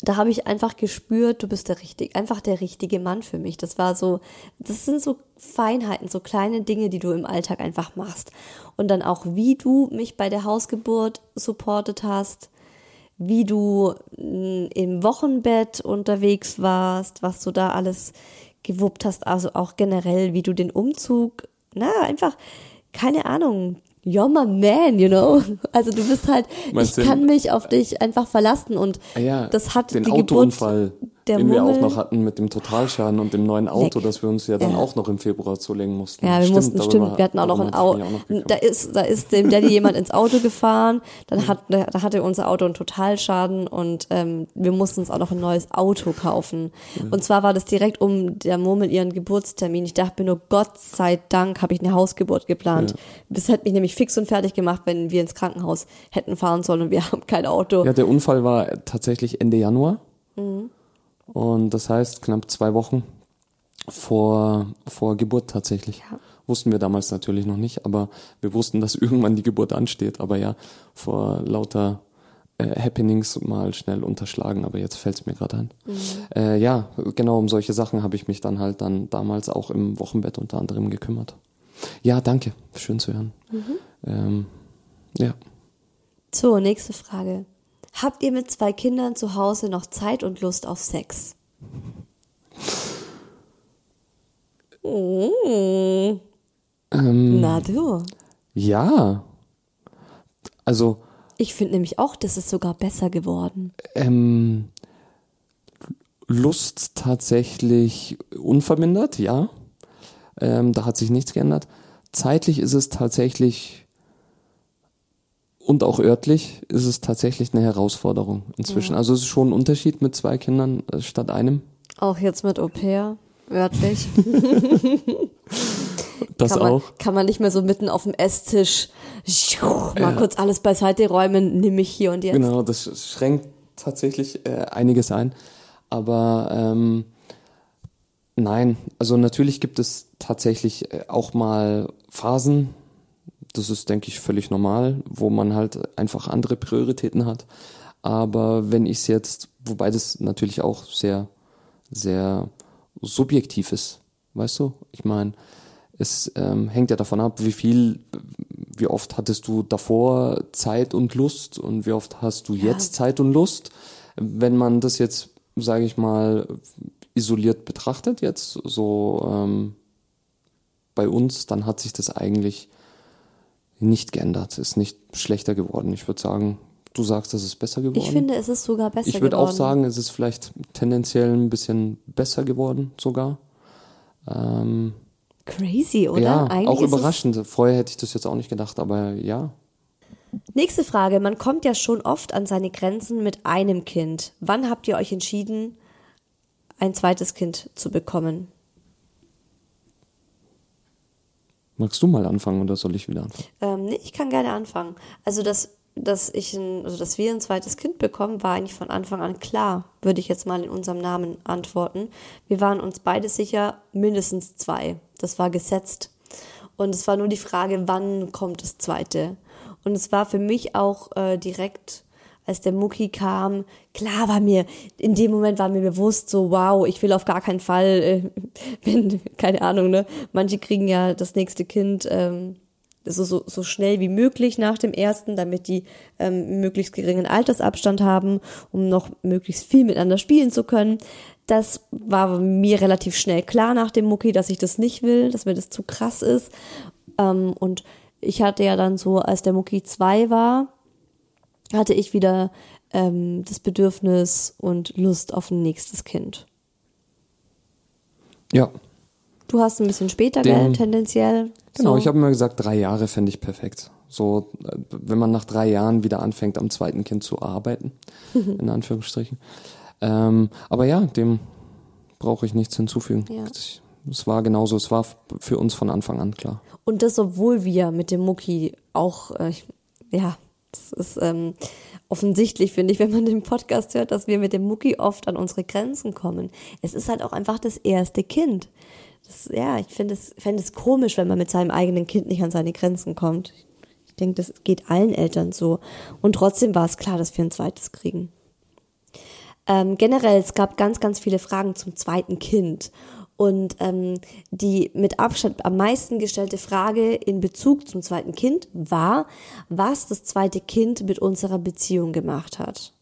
Da habe ich einfach gespürt, du bist der richtig, einfach der richtige Mann für mich. Das war so, das sind so Feinheiten, so kleine Dinge, die du im Alltag einfach machst. Und dann auch, wie du mich bei der Hausgeburt supportet hast, wie du mh, im Wochenbett unterwegs warst, was du da alles gewuppt hast, also auch generell, wie du den Umzug, na, einfach, keine Ahnung, you're my man, you know. [laughs] Also du bist halt, Meinst ich kann mich auf dich einfach verlassen und Ah Ja, das hat den die Autounfall, Geburt der den wir auch noch hatten mit dem Totalschaden und dem neuen Auto, Weg. das wir uns ja dann Ja. auch noch im Februar zulegen mussten. Ja, wir mussten, darüber- stimmt, wir hatten auch noch ein Auto. Da ist, da ist dem Daddy jemand ins Auto gefahren, dann hat, da hatte unser Auto einen Totalschaden und ähm, wir mussten uns auch noch ein neues Auto kaufen. Und zwar war das direkt um der Murmel ihren Geburtstermin. Ich dachte mir nur, Gott sei Dank habe ich eine Hausgeburt geplant. Das hätte mich nämlich fix und fertig gemacht, wenn wir ins Krankenhaus hätten fahren sollen und wir haben kein Auto. Ja, der Unfall war tatsächlich Ende Januar. Mhm. Und das heißt knapp zwei Wochen vor, vor Geburt tatsächlich. Ja. Wussten wir damals natürlich noch nicht, aber wir wussten, dass [laughs] irgendwann die Geburt ansteht. Aber ja, vor lauter äh, Happenings mal schnell unterschlagen, aber jetzt fällt es mir gerade ein. Mhm. Äh, ja, genau um solche Sachen habe ich mich dann halt dann damals auch im Wochenbett unter anderem gekümmert. Ja, danke. Schön zu hören. Mhm. Ähm, ja. So, nächste Frage. Habt ihr mit zwei Kindern zu Hause noch Zeit und Lust auf Sex? Mm. Ähm, Na du. Ja. Also, Ich finde nämlich auch, das ist sogar besser geworden. ähm, Lust tatsächlich unvermindert, ja. Ähm, da hat sich nichts geändert. Zeitlich ist es tatsächlich und auch örtlich ist es tatsächlich eine Herausforderung inzwischen. Also es ist schon ein Unterschied mit zwei Kindern äh, statt einem. Auch jetzt mit Au pair, örtlich. [laughs] Das kann man, auch. Kann man nicht mehr so mitten auf dem Esstisch mal kurz alles beiseite räumen, nimm mich hier und jetzt. Genau, das schränkt tatsächlich äh, einiges ein. Aber ähm, nein, also natürlich gibt es tatsächlich äh, auch mal Phasen, das ist, denke ich, völlig normal, wo man halt einfach andere Prioritäten hat. Aber wenn ich es jetzt, wobei das natürlich auch sehr, sehr subjektiv ist, weißt du? Ich meine, es ähm, hängt ja davon ab, wie viel, wie oft hattest du davor Zeit und Lust und wie oft hast du jetzt Zeit und Lust. Wenn man das jetzt, sage ich mal, isoliert betrachtet, jetzt so ähm, bei uns, dann hat sich das eigentlich nicht geändert, ist nicht schlechter geworden. Ich würde sagen, du sagst, es ist besser geworden. Ich finde, es ist sogar besser Ich würde geworden. auch sagen, es ist vielleicht tendenziell ein bisschen besser geworden sogar. Ähm, Crazy, oder? ja, Eigentlich auch überraschend. Vorher hätte ich das jetzt auch nicht gedacht, aber ja. Nächste Frage. Man kommt ja schon oft an seine Grenzen mit einem Kind. Wann habt ihr euch entschieden, ein zweites Kind zu bekommen? Magst du mal anfangen oder soll ich wieder anfangen? Ähm, nee, ich kann gerne anfangen. Also, dass, dass, ich ein, also, dass wir ein zweites Kind bekommen, war eigentlich von Anfang an klar, würde ich jetzt mal in unserem Namen antworten. Wir waren uns beide sicher, mindestens zwei. Das war gesetzt. Und es war nur die Frage, wann kommt das zweite? Und es war für mich auch äh, direkt als der Mucki kam, klar war mir, in dem Moment war mir bewusst so, wow, ich will auf gar keinen Fall, äh, [laughs] wenn, keine Ahnung, ne, manche kriegen ja das nächste Kind ähm, so, so, so schnell wie möglich nach dem ersten, damit die ähm, möglichst geringen Altersabstand haben, um noch möglichst viel miteinander spielen zu können. Das war mir relativ schnell klar nach dem Mucki, dass ich das nicht will, dass mir das zu krass ist. Ähm, und ich hatte ja dann so, als der Mucki zwei war, hatte ich wieder ähm, das Bedürfnis und Lust auf ein nächstes Kind. Ja. Du hast ein bisschen später, Den- gell, tendenziell. Genau, so. ich habe immer gesagt, drei Jahre fände ich perfekt. So, äh, wenn man nach drei Jahren wieder anfängt, am zweiten Kind zu arbeiten, [laughs] in Anführungsstrichen. Ähm, aber ja, dem brauche ich nichts hinzufügen. Ja. Ich- Es war genauso, es war für uns von Anfang an klar. Und das, obwohl wir mit dem Mucki auch, äh, ja, das ist ähm, offensichtlich, finde ich, wenn man den Podcast hört, dass wir mit dem Mucki oft an unsere Grenzen kommen. Es ist halt auch einfach das erste Kind. Das, ja, ich finde es, fände es komisch, wenn man mit seinem eigenen Kind nicht an seine Grenzen kommt. Ich denke, das geht allen Eltern so. Und trotzdem war es klar, dass wir ein zweites kriegen. Ähm, generell, es gab ganz, ganz viele Fragen zum zweiten Kind. Und ähm, die mit Abstand am meisten gestellte Frage in Bezug zum zweiten Kind war, was das zweite Kind mit unserer Beziehung gemacht hat.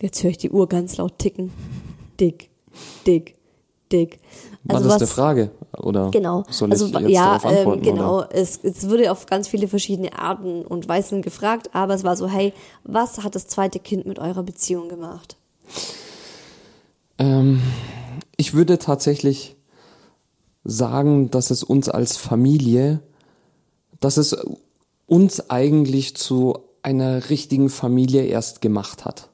Jetzt höre ich die Uhr ganz laut ticken. Dick, dick, dick. War Also das was- eine Frage? Oder Genau. soll also ich jetzt ja, darauf antworten? ähm, genau. Oder? Es, es wurde auf ganz viele verschiedene Arten und Weisen gefragt, aber es war so, hey, was hat das zweite Kind mit eurer Beziehung gemacht? Ähm, ich würde tatsächlich sagen, dass es uns als Familie, dass es uns eigentlich zu einer richtigen Familie erst gemacht hat.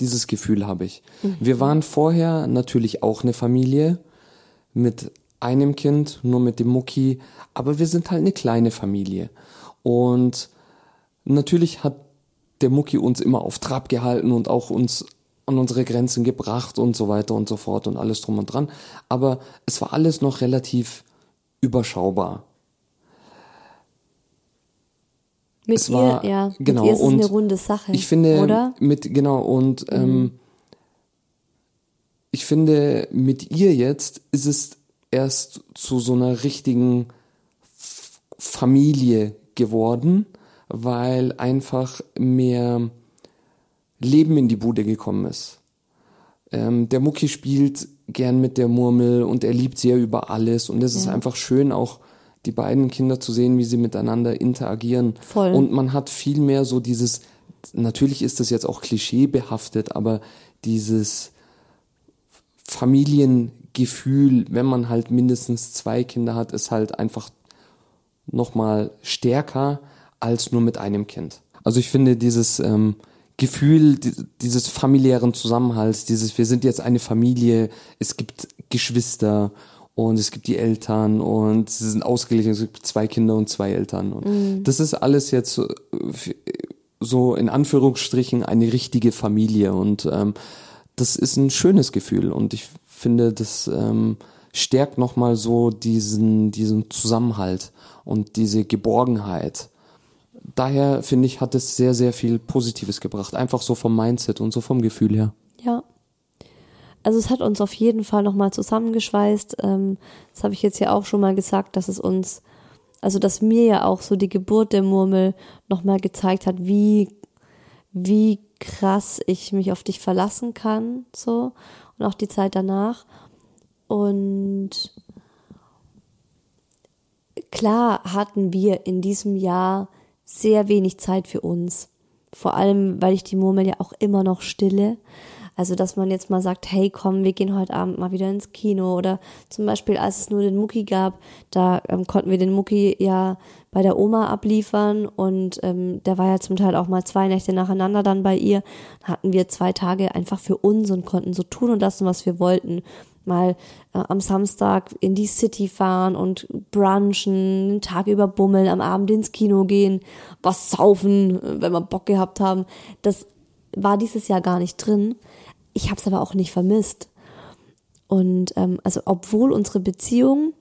Dieses Gefühl habe ich. Wir waren vorher natürlich auch eine Familie mit einem Kind, nur mit dem Mucki, aber wir sind halt eine kleine Familie. Und natürlich hat der Mucki uns immer auf Trab gehalten und auch uns an unsere Grenzen gebracht und so weiter und so fort und alles drum und dran. Aber es war alles noch relativ überschaubar. Mit Es ihr, war- ja, genau, mit ihr ist es und eine runde Sache. Ich finde oder? Mhm. mit genau und ähm, ich finde mit ihr jetzt ist es erst zu so einer richtigen Familie geworden, weil einfach mehr Leben in die Bude gekommen ist. Ähm, der Mucki spielt gern mit der Murmel und er liebt sie ja über alles und es ist Ja. einfach schön auch die beiden Kinder zu sehen, wie sie miteinander interagieren. Voll. Und man hat viel mehr so dieses, natürlich ist das jetzt auch klischeebehaftet, aber dieses Familiengefühl, wenn man halt mindestens zwei Kinder hat, ist halt einfach nochmal stärker als nur mit einem Kind. Also ich finde dieses ähm, Gefühl di- dieses familiären Zusammenhalts, dieses wir sind jetzt eine Familie, es gibt Geschwister und es gibt die Eltern und sie sind ausgeglichen, es gibt zwei Kinder und zwei Eltern und das ist alles jetzt so in Anführungsstrichen eine richtige Familie und ähm, das ist ein schönes Gefühl und ich finde, das ähm, stärkt nochmal so diesen, diesen Zusammenhalt und diese Geborgenheit. Daher finde ich, hat es sehr, sehr viel Positives gebracht. Einfach so vom Mindset und so vom Gefühl her. Also es hat uns auf jeden Fall nochmal zusammengeschweißt. Ähm, das habe ich jetzt ja auch schon mal gesagt, dass es uns, also dass mir ja auch so die Geburt der Murmel nochmal gezeigt hat, wie, wie krass ich mich auf dich verlassen kann, so. Und auch die Zeit danach. Und klar hatten wir in diesem Jahr sehr wenig Zeit für uns. Vor allem, weil ich die Murmel ja auch immer noch stille. Also, dass man jetzt mal sagt, hey, komm, wir gehen heute Abend mal wieder ins Kino. Oder zum Beispiel, als es nur den Mucki gab, da ähm, konnten wir den Mucki ja bei der Oma abliefern und ähm, der war ja zum Teil auch mal zwei Nächte nacheinander dann bei ihr. Da hatten wir zwei Tage einfach für uns und konnten so tun und lassen, was wir wollten mal äh, am Samstag in die City fahren und brunchen, den Tag über bummeln, am Abend ins Kino gehen, was saufen, äh, wenn wir Bock gehabt haben. Das war dieses Jahr gar nicht drin. Ich habe es aber auch nicht vermisst. Und ähm, also obwohl unsere Beziehung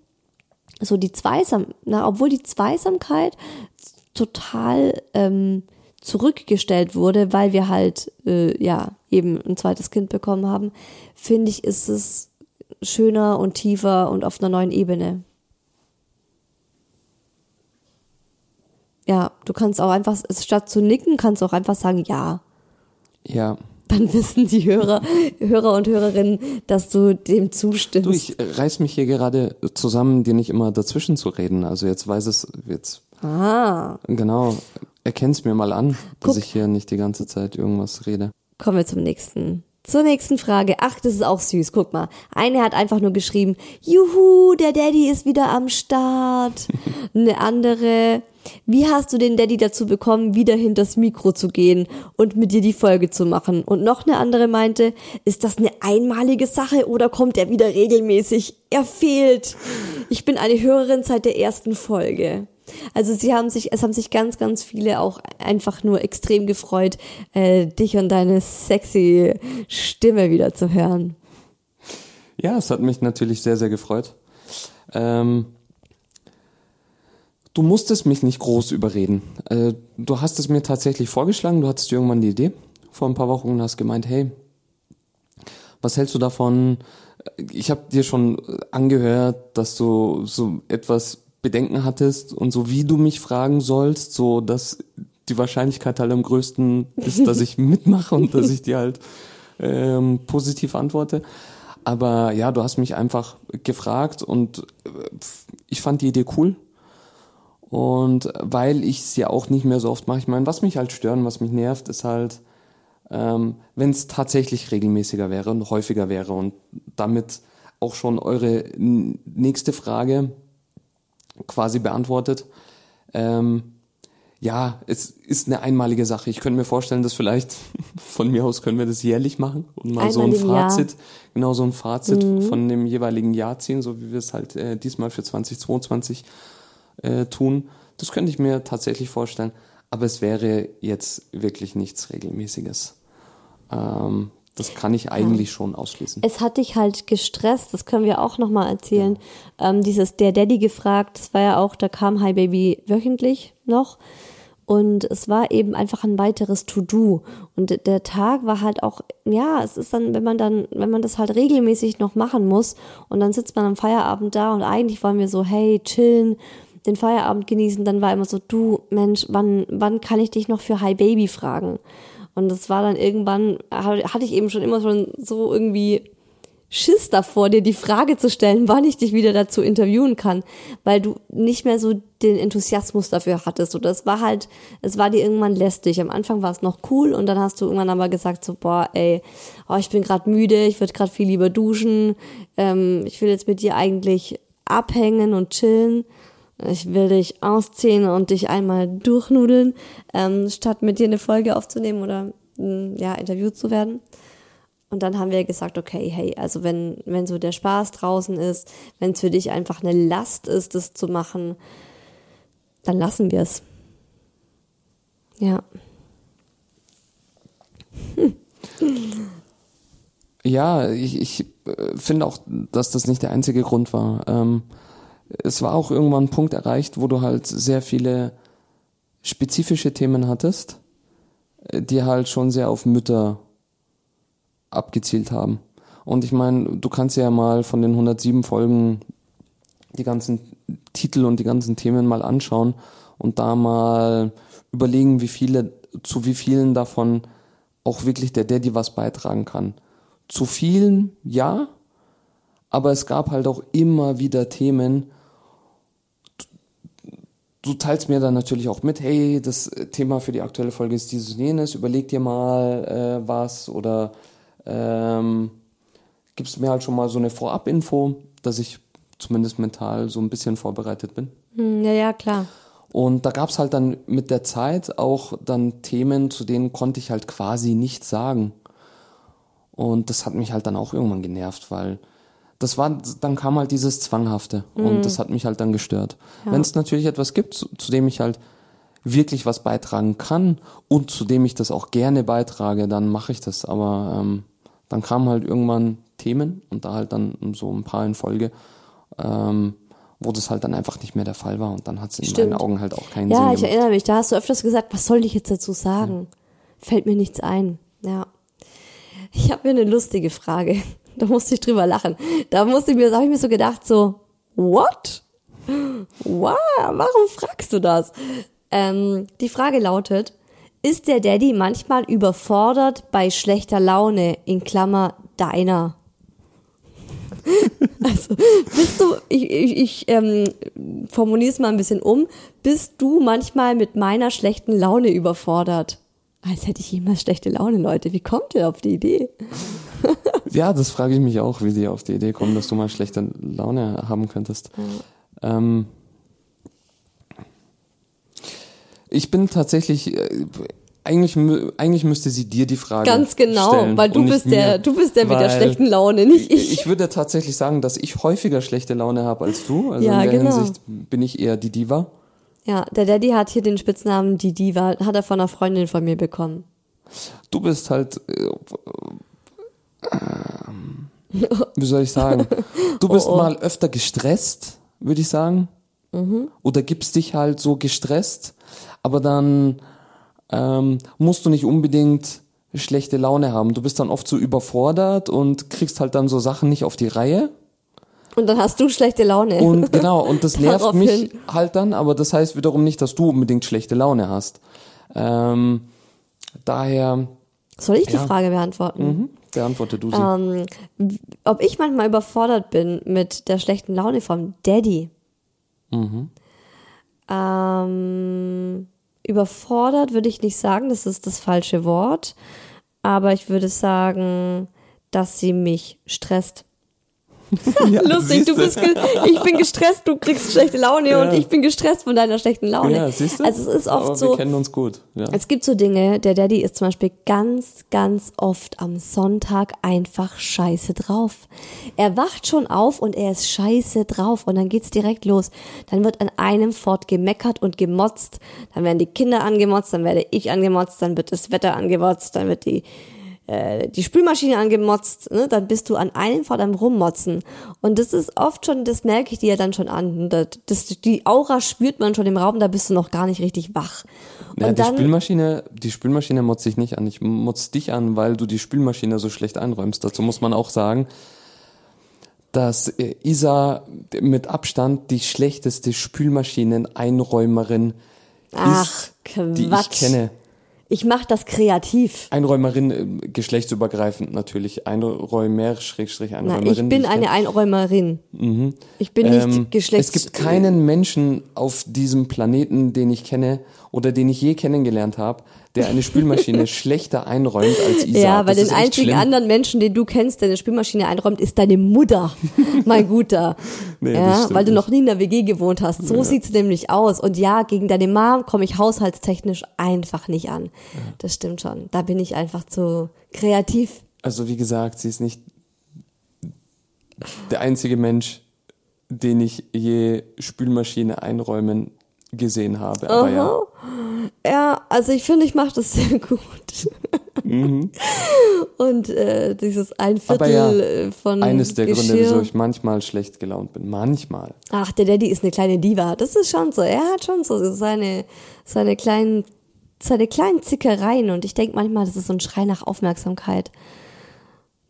so die Zweisam, na, obwohl die Zweisamkeit total ähm, zurückgestellt wurde, weil wir halt äh, ja eben ein zweites Kind bekommen haben, finde ich, ist es schöner und tiefer und auf einer neuen Ebene. Ja, du kannst auch einfach, statt zu nicken, kannst du auch einfach sagen, ja. Ja. Dann [laughs] wissen die Hörer, Hörer und Hörerinnen, dass du dem zustimmst. Du, ich reiß mich hier gerade zusammen, dir nicht immer dazwischen zu reden. Also jetzt weiß es, jetzt. Ah. Genau. Erkenn's mir mal an, dass Guck. ich hier nicht die ganze Zeit irgendwas rede. Kommen wir zum nächsten. Zur nächsten Frage. Ach, das ist auch süß. Guck mal. Eine hat einfach nur geschrieben, Juhu, der Daddy ist wieder am Start. [laughs] Eine andere, wie hast du den Daddy dazu bekommen, wieder hinters Mikro zu gehen und mit dir die Folge zu machen? Und noch eine andere meinte, ist das eine einmalige Sache oder kommt er wieder regelmäßig? Er fehlt. Ich bin eine Hörerin seit der ersten Folge. Also sie haben sich, es haben sich ganz, ganz viele auch einfach nur extrem gefreut, äh, dich und deine sexy Stimme wieder zu hören. Ja, es hat mich natürlich sehr, sehr gefreut. Ähm, du musstest mich nicht groß überreden. Äh, du hast es mir tatsächlich vorgeschlagen, du hattest irgendwann die Idee vor ein paar Wochen und hast gemeint, hey, was hältst du davon? Ich habe dir schon angehört, dass du so etwas Bedenken hattest und so wie du mich fragen sollst, so dass die Wahrscheinlichkeit halt am größten ist, dass ich [laughs] mitmache und dass ich dir halt ähm, positiv antworte. Aber ja, du hast mich einfach gefragt und äh, ich fand die Idee cool. Und weil ich es ja auch nicht mehr so oft mache, ich meine, was mich halt stört und was mich nervt, ist halt, ähm, wenn es tatsächlich regelmäßiger wäre und häufiger wäre und damit auch schon eure nächste Frage quasi beantwortet. Ähm, ja, es ist eine einmalige Sache. Ich könnte mir vorstellen, dass vielleicht [laughs] von mir aus können wir das jährlich machen und mal so ein Einmal im Jahr. Fazit, genau so ein Fazit von dem jeweiligen Jahr ziehen, so wie wir es halt äh, diesmal für 2022 äh, tun. Das könnte ich mir tatsächlich vorstellen. Aber es wäre jetzt wirklich nichts Regelmäßiges. Ähm, das kann ich eigentlich schon ausschließen. Es hat dich halt gestresst, das können wir auch nochmal erzählen. Ähm, dieses der Daddy gefragt, das war ja auch, da kam Hi Baby wöchentlich noch. Und es war eben einfach ein weiteres To-Do. Und der Tag war halt auch, ja, es ist dann, wenn man dann, wenn man das halt regelmäßig noch machen muss und dann sitzt man am Feierabend da und eigentlich wollen wir so, hey, chillen, den Feierabend genießen, dann war immer so, du, Mensch, wann, wann kann ich dich noch für Hi Baby fragen? Und das war dann irgendwann, hatte ich eben schon immer schon so irgendwie Schiss davor, dir die Frage zu stellen, wann ich dich wieder dazu interviewen kann, weil du nicht mehr so den Enthusiasmus dafür hattest. Und das war halt, es war dir irgendwann lästig. Am Anfang war es noch cool und dann hast du irgendwann aber gesagt so, boah, ey, oh, ich bin gerade müde, ich würde gerade viel lieber duschen, ähm, ich will jetzt mit dir eigentlich abhängen und chillen. Ich will dich ausziehen und dich einmal durchnudeln, ähm, statt mit dir eine Folge aufzunehmen oder mh, ja, interviewt zu werden. Und dann haben wir gesagt, okay, hey, also wenn, wenn so der Spaß draußen ist, wenn es für dich einfach eine Last ist, das zu machen, dann lassen wir es. Ja. Ja, ich, ich äh, finde auch, dass das nicht der einzige Grund war. Ähm, es war auch irgendwann ein Punkt erreicht, wo du halt sehr viele spezifische Themen hattest, äh, die halt schon sehr auf Mütter abgezielt haben. Und ich meine, du kannst ja mal von den 107 Folgen die ganzen Titel und die ganzen Themen mal anschauen und da mal überlegen, wie viele, zu wie vielen davon auch wirklich der Daddy was beitragen kann. Zu vielen, ja, aber es gab halt auch immer wieder Themen. Du teilst mir dann natürlich auch mit, hey, das Thema für die aktuelle Folge ist dieses und jenes, überleg dir mal äh, was oder ähm, gibst mir halt schon mal so eine Vorab-Info, dass ich zumindest mental so ein bisschen vorbereitet bin. Hm, ja, ja, klar. Und da gab's halt dann mit der Zeit auch dann Themen, zu denen konnte ich halt quasi nichts sagen. Und das hat mich halt dann auch irgendwann genervt, weil das war, dann kam halt dieses Zwanghafte und das hat mich halt dann gestört. Wenn es natürlich etwas gibt, zu, zu dem ich halt wirklich was beitragen kann und zu dem ich das auch gerne beitrage, dann mache ich das. Aber ähm, dann kamen halt irgendwann Themen und da halt dann so ein paar in Folge, ähm, wo das halt dann einfach nicht mehr der Fall war und dann hat es in Stimmt. meinen Augen halt auch keinen Ja, Sinn ich gemacht. erinnere mich, da hast du öfters gesagt, was soll ich jetzt dazu sagen? Fällt mir nichts ein. Ja. Ich habe mir eine lustige Frage. Da musste ich drüber lachen. Da musste ich mir, habe ich mir so gedacht, so, what? Wow, warum fragst du das? Ähm, die Frage lautet, ist der Daddy manchmal überfordert bei schlechter Laune, in Klammer deiner? [laughs] Also, bist du, ich, ich, ich ähm, formuliere es mal ein bisschen um, bist du manchmal mit meiner schlechten Laune überfordert? Als hätte ich jemals schlechte Laune, Leute. Wie kommt ihr auf die Idee? [laughs] Ja, das frage ich mich auch, wie sie auf die Idee kommen, dass du mal schlechte Laune haben könntest. Ähm, ich bin tatsächlich, äh, eigentlich, eigentlich müsste sie dir die Frage Ganz genau, stellen weil du bist der, mir. du bist der mit der schlechten Laune, nicht ich. Ich würde tatsächlich sagen, dass ich häufiger schlechte Laune habe als du. Also Ja, in der genau. Hinsicht bin ich eher die Diva. Ja, der Daddy hat hier den Spitznamen die Diva, hat er von einer Freundin von mir bekommen. Du bist halt, äh, ähm, wie soll ich sagen, [laughs] du bist Oh, oh. mal öfter gestresst, würde ich sagen. Mhm. Oder gibst dich halt so gestresst, aber dann ähm, musst du nicht unbedingt schlechte Laune haben. Du bist dann oft so überfordert und kriegst halt dann so Sachen nicht auf die Reihe. Und dann hast du schlechte Laune. Und genau, und das [laughs] nervt mich halt dann, aber das heißt wiederum nicht, dass du unbedingt schlechte Laune hast. Ähm, daher, Soll ich die Ja. Frage beantworten? mhm, beantworte du sie. Ähm, ob ich manchmal überfordert bin mit der schlechten Laune vom Daddy. Ähm, überfordert würde ich nicht sagen, das ist das falsche Wort. Aber ich würde sagen, dass sie mich stresst. [laughs] Ja, Lustig, du bist, ich bin gestresst, du kriegst schlechte Laune Ja. und ich bin gestresst von deiner schlechten Laune. Ja, siehst du? Also es ist oft Aber so, wir kennen uns gut. Ja. es gibt so Dinge, der Daddy ist zum Beispiel ganz, ganz oft am Sonntag einfach scheiße drauf. Er wacht schon auf und er ist scheiße drauf und dann geht's direkt los. Dann wird an einem Fort gemeckert und gemotzt, dann werden die Kinder angemotzt, dann werde ich angemotzt, dann wird das Wetter angemotzt, dann wird die äh, die Spülmaschine angemotzt, ne, dann bist du an einem Fort am Rummotzen. Und das ist oft schon, das merke ich dir dann schon an. Das, das, die Aura spürt man schon im Raum, da bist du noch gar nicht richtig wach. Ja, die dann, Spülmaschine, die Spülmaschine motzt ich nicht an. Ich motz dich an, weil du die Spülmaschine so schlecht einräumst. Dazu muss man auch sagen, dass äh, Isa mit Abstand die schlechteste Spülmaschinen-Einräumerin Ach, ist, die ich kenne. Ich mache das kreativ. Einräumerin, äh, geschlechtsübergreifend natürlich. Einräumer, Schrägstrich, Einräumerin. ich die bin kenne. eine Einräumerin. Ich bin nicht Ähm, geschlechts... Es gibt keinen Menschen auf diesem Planeten, den ich kenne oder den ich je kennengelernt habe, der eine Spülmaschine [laughs] schlechter einräumt als Isa. ja, weil den einzigen schlimm. anderen Menschen, den du kennst, der eine Spülmaschine einräumt, ist deine Mutter, mein Guter. [laughs] Nee, ja, weil du noch nie in der WG gewohnt hast. So sieht's nämlich aus. Und ja, gegen deine Mom komme ich haushaltstechnisch einfach nicht an. Das stimmt schon. Da bin ich einfach zu kreativ. Also wie gesagt, sie ist nicht der einzige Mensch, den ich je Spülmaschine einräumen gesehen habe. Aber ja, Aha. Ja, also ich finde, ich mache das [laughs] sehr gut. Und äh, dieses ein Mhm. Viertel ja, äh, von eines der Geschirr. Gründe, wieso ich manchmal schlecht gelaunt bin. Manchmal. Ach, der Daddy ist eine kleine Diva. Das ist schon so. Er hat schon so seine, seine kleinen, seine kleinen Zickereien. Und ich denke manchmal, das ist so ein Schrei nach Aufmerksamkeit.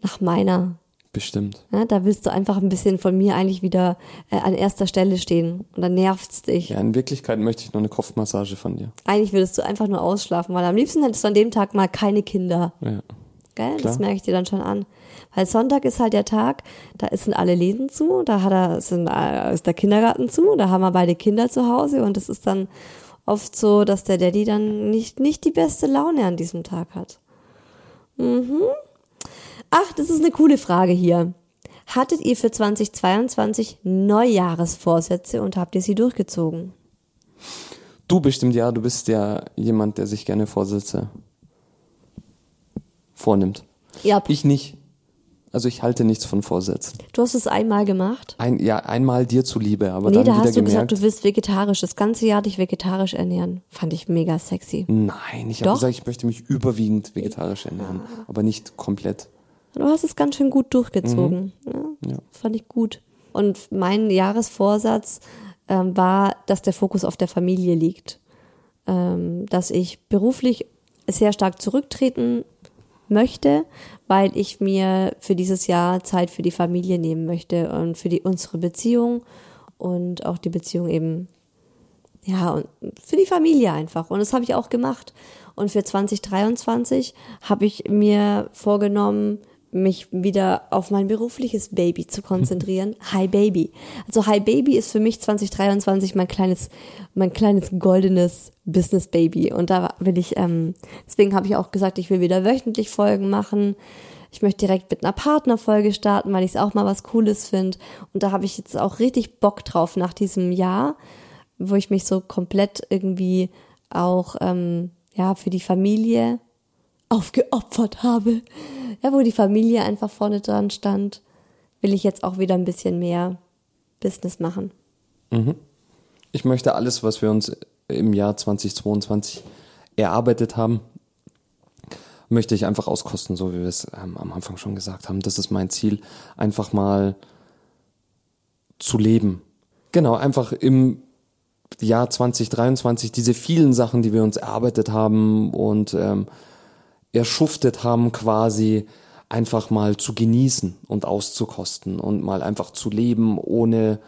Nach meiner. Bestimmt. Ja, da willst du einfach ein bisschen von mir eigentlich wieder äh, an erster Stelle stehen. Und dann nervt's dich. Ja, in Wirklichkeit möchte ich nur eine Kopfmassage von dir. Eigentlich würdest du einfach nur ausschlafen, weil am liebsten hättest du an dem Tag mal keine Kinder. Ja. Gell? Das Klar. merke ich dir dann schon an. Weil Sonntag ist halt der Tag, da sind alle Läden zu, da hat er, sind, äh, ist der Kindergarten zu, da haben wir beide Kinder zu Hause und es ist dann oft so, dass der Daddy dann nicht, nicht die beste Laune an diesem Tag hat. Mhm. Ach, das ist eine coole Frage hier. Hattet ihr für 2022 Neujahresvorsätze und habt ihr sie durchgezogen? Du bestimmt ja, du bist ja jemand, der sich gerne Vorsätze vornimmt. Ja, Ich nicht. Also ich halte nichts von Vorsätzen. du hast es einmal gemacht. Ein, ja, einmal dir zuliebe, aber Nee, dann da wieder hast du gesagt, du willst vegetarisch, das ganze Jahr dich vegetarisch ernähren. Fand ich mega sexy. Nein, ich habe gesagt, ich möchte mich überwiegend vegetarisch ernähren, aber nicht komplett. Du hast es ganz schön gut durchgezogen. Ja, Ja. Fand ich gut. Und mein Jahresvorsatz ähm, war, dass der Fokus auf der Familie liegt. Ähm, dass ich beruflich sehr stark zurücktreten möchte, weil ich mir für dieses Jahr Zeit für die Familie nehmen möchte und für die unsere Beziehung und auch die Beziehung eben ja, und für die Familie einfach. Und das habe ich auch gemacht. Und für 2023 habe ich mir vorgenommen, mich wieder auf mein berufliches Baby zu konzentrieren. [laughs] Hi Baby. Also Hi Baby ist für mich 2023 mein kleines, mein kleines goldenes Business Baby. Und da will ich, ähm, deswegen habe ich auch gesagt, ich will wieder wöchentlich Folgen machen. Ich möchte direkt mit einer Partnerfolge starten, weil ich es auch mal was Cooles finde. Und da habe ich jetzt auch richtig Bock drauf nach diesem Jahr wo ich mich so komplett irgendwie auch ähm, ja für die Familie aufgeopfert habe. Ja, wo die Familie einfach vorne dran stand, will ich jetzt auch wieder ein bisschen mehr Business machen. Ich möchte alles, was wir uns im Jahr 2022 erarbeitet haben, möchte ich einfach auskosten, so wie wir es ähm, am Anfang schon gesagt haben. Das ist mein Ziel, einfach mal zu leben. Genau, einfach im Jahr 2023 diese vielen Sachen, die wir uns erarbeitet haben und ähm, erschuftet haben, quasi einfach mal zu genießen und auszukosten und mal einfach zu leben, ohne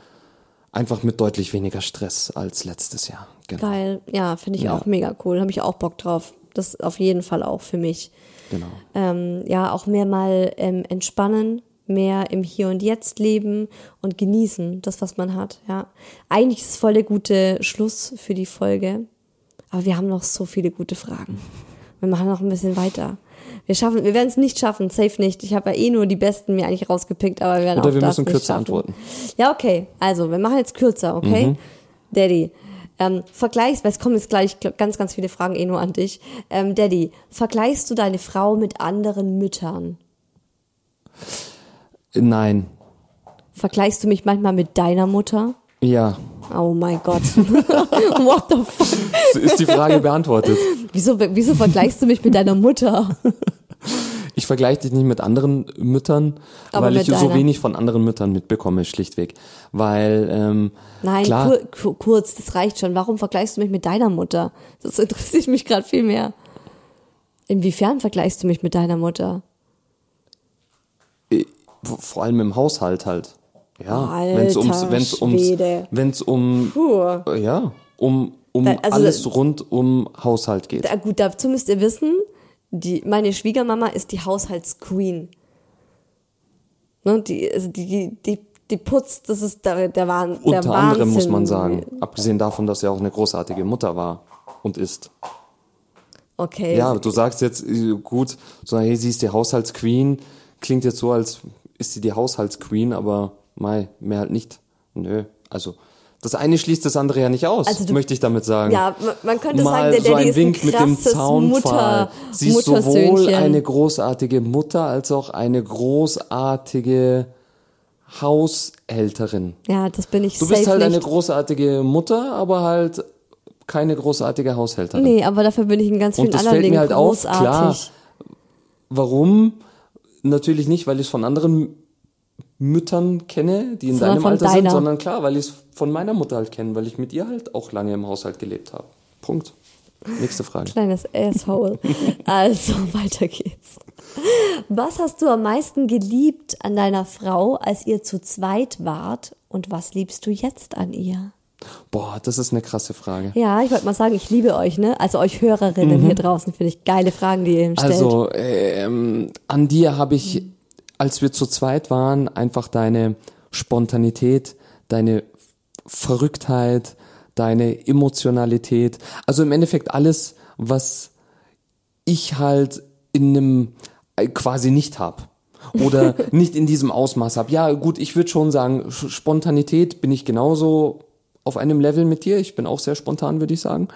einfach mit deutlich weniger Stress als letztes Jahr. Genau. Geil, ja, finde ich Ja. auch mega cool. Habe ich auch Bock drauf. Das auf jeden Fall auch für mich. genau. ähm, ja auch mehr mal ähm, entspannen, mehr im Hier und Jetzt leben und genießen, das, was man hat. Ja, eigentlich ist es voll der gute Schluss für die Folge, aber wir haben noch so viele gute Fragen. Wir machen noch ein bisschen weiter. Wir schaffen, wir werden es nicht schaffen, safe nicht. Ich habe ja eh nur die besten mir eigentlich rausgepickt, aber wir werden Oder auch wir das müssen nicht kürzer schaffen. antworten. Ja, okay. Also, wir machen jetzt kürzer, okay? Mhm. Daddy, ähm, vergleichst, weil es kommen jetzt gleich ganz, ganz viele Fragen eh nur an dich. Ähm, Daddy, vergleichst du deine Frau mit anderen Müttern? Nein. Vergleichst du mich manchmal mit deiner Mutter? Ja. Oh mein Gott. [laughs] What the fuck? So ist die Frage beantwortet. Wieso, wieso vergleichst du mich mit deiner Mutter? Ich vergleiche dich nicht mit anderen Müttern, Aber weil ich so deiner. wenig von anderen Müttern mitbekomme, schlichtweg. Weil, ähm, Nein, klar, kur, kur, kurz, das reicht schon. Warum vergleichst du mich mit deiner Mutter? Das interessiert mich gerade viel mehr. Inwiefern vergleichst du mich mit deiner Mutter? äh, vor allem im Haushalt halt. Ja, wenn es ums, wenn's ums, wenn's um, Puh. ja, um, um Da- also- alles rund um Haushalt geht. Da, gut, dazu müsst ihr wissen, die, meine Schwiegermama ist die Haushaltsqueen. Ne, die, also die, die, die, putzt, das ist der, der, Wahn, der Unter Wahnsinn. anderem muss man sagen, abgesehen davon, dass er auch eine großartige Mutter war und ist. Okay. Ja, du sagst jetzt äh, gut, so hey, sie ist die Haushaltsqueen, klingt jetzt so, als ist sie die Haushaltsqueen, aber mei, mehr halt nicht. Nö, also das eine schließt das andere ja nicht aus, Also du- möchte ich damit sagen. Ja, man- könnte Mal sagen, der so Daddy ein ist Wink ein mit dem Zaunpfahl. Mutter, Sie ist sowohl eine großartige Mutter als auch eine großartige Haushälterin. Ja, das bin ich Du bist halt nicht. eine großartige Mutter, aber halt keine großartige Haushälterin. Nee, aber dafür bin ich in ganz vielen anderen Dingen halt auf, großartig. klar. Warum? Natürlich nicht, weil ich es von anderen Müttern kenne, die in Sondern deinem Alter deiner. sind, sondern klar, weil ich es von meiner Mutter halt kenne, weil ich mit ihr halt auch lange im Haushalt gelebt habe. Punkt. Nächste Frage. Kleines Asshole. [laughs] Also, weiter geht's. Was hast du am meisten geliebt an deiner Frau, als ihr zu zweit wart? Und was liebst du jetzt an ihr? Boah, das ist eine krasse Frage. Ja, ich wollte mal sagen, ich liebe euch, ne? Also euch Hörerinnen hier draußen, finde ich geile Fragen, die ihr ihm stellt. Mhm. Also, ähm, an dir habe ich, als wir zu zweit waren, einfach deine Spontanität, deine Verrücktheit, deine Emotionalität, also im Endeffekt alles, was ich halt in einem äh, quasi nicht hab. oder [laughs] nicht in diesem Ausmaß habe. Ja, gut, ich würde schon sagen, Spontanität bin ich genauso auf einem Level mit dir. Ich bin auch sehr spontan, würde ich sagen.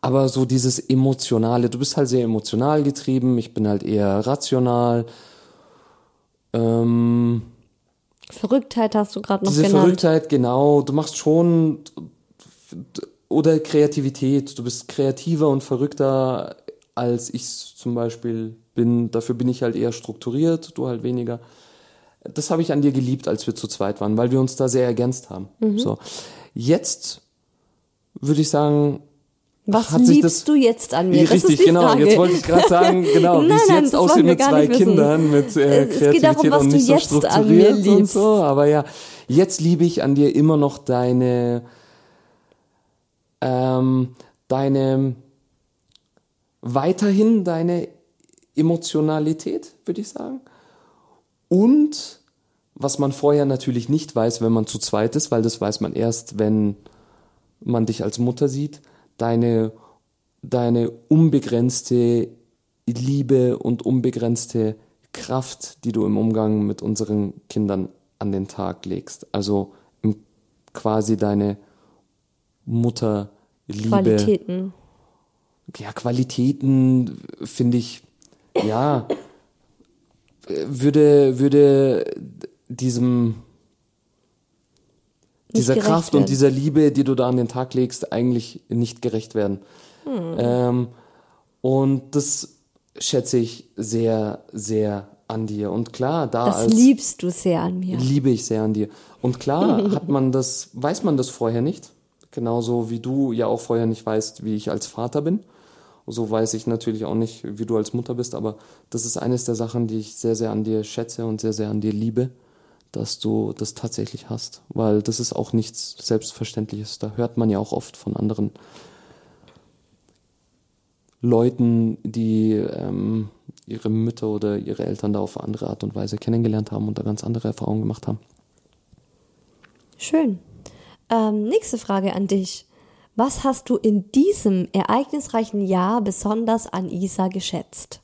Aber so dieses emotionale, du bist halt sehr emotional getrieben, ich bin halt eher rational. Ähm, Verrücktheit hast du gerade noch diese genannt. Verrücktheit, genau, du machst schon oder Kreativität, du bist kreativer und verrückter als ich zum Beispiel bin. Dafür bin ich halt eher strukturiert, du halt weniger. Das habe ich an dir geliebt, als wir zu zweit waren, weil wir uns da sehr ergänzt haben. Mhm. So. Jetzt würde ich sagen, Was hat liebst das- du jetzt an mir? Das Richtig, ist die genau. Frage. Jetzt wollte ich gerade sagen, [laughs] genau, wie Nein, es jetzt das aussieht mit zwei. Kindern, mit äh, Es geht Kreativität darum, was und du nicht so jetzt an mir strukturiert und so. Aber ja, jetzt liebe ich an dir immer noch deine, ähm, deine, weiterhin deine Emotionalität, würde ich sagen. Und was man vorher natürlich nicht weiß, wenn man zu zweit ist, weil das weiß man erst, wenn man dich als Mutter sieht, deine, deine unbegrenzte Liebe und unbegrenzte Kraft, die du im Umgang mit unseren Kindern an den Tag legst. Also quasi deine Mutterliebe. Qualitäten. Ja, Qualitäten finde ich, ja, würde, würde diesem, dieser Kraft werden. und dieser Liebe, die du da an den Tag legst, eigentlich nicht gerecht werden. Ähm, und das schätze ich sehr, sehr an dir. Und klar, da Das liebst du sehr an mir. liebe ich sehr an dir. Und klar [laughs] hat man das, weiß man das vorher nicht. Genauso wie du ja auch vorher nicht weißt, wie ich als Vater bin. So weiß ich natürlich auch nicht, wie du als Mutter bist, aber das ist eines der Sachen, die ich sehr, sehr an dir schätze und sehr, sehr an dir liebe, dass du das tatsächlich hast. Weil das ist auch nichts Selbstverständliches. Da hört man ja auch oft von anderen Leuten, die ähm, ihre Mütter oder ihre Eltern da auf andere Art und Weise kennengelernt haben und da ganz andere Erfahrungen gemacht haben. Schön. Ähm, nächste Frage an dich. Was hast du in diesem ereignisreichen Jahr besonders an Isa geschätzt?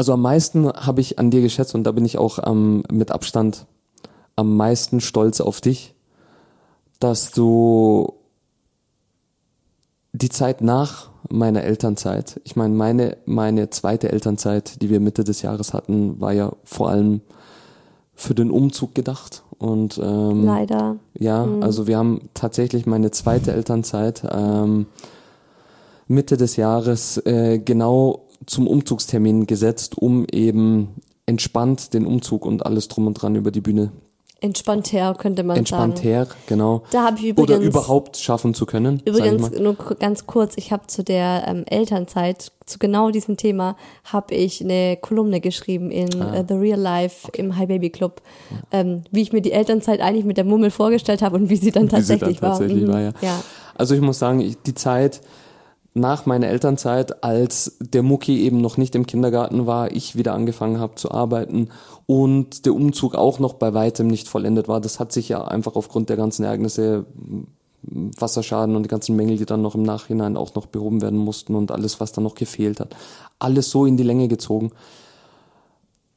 Also am meisten habe ich an dir geschätzt und da bin ich auch ähm, mit Abstand am meisten stolz auf dich, dass du die Zeit nach meiner Elternzeit, ich meine, meine, meine zweite Elternzeit, die wir Mitte des Jahres hatten, war ja vor allem für den Umzug gedacht. Und ähm, Leider. ja, also wir haben tatsächlich meine zweite Elternzeit ähm, Mitte des Jahres äh, genau zum Umzugstermin gesetzt, um eben entspannt den Umzug und alles drum und dran über die Bühne Entspannter, könnte man entspannt sagen. her, genau. Da habe ich Oder übrigens- überhaupt schaffen zu können. Übrigens, nur ganz kurz, ich habe zu der ähm, Elternzeit, zu genau diesem Thema, habe ich eine Kolumne geschrieben in Ah. äh, The Real Life im High Baby Club, ähm, wie ich mir die Elternzeit eigentlich mit der Mummel vorgestellt habe und wie sie dann [laughs] Wie sie dann tatsächlich war. tatsächlich Mhm. war, ja. ja. Also ich muss sagen, ich, die Zeit nach meiner Elternzeit, als der Mucki eben noch nicht im Kindergarten war, ich wieder angefangen habe zu arbeiten und der Umzug auch noch bei weitem nicht vollendet war, das hat sich ja einfach aufgrund der ganzen Ereignisse, Wasserschaden und die ganzen Mängel, die dann noch im Nachhinein auch noch behoben werden mussten und alles, was dann noch gefehlt hat, alles so in die Länge gezogen,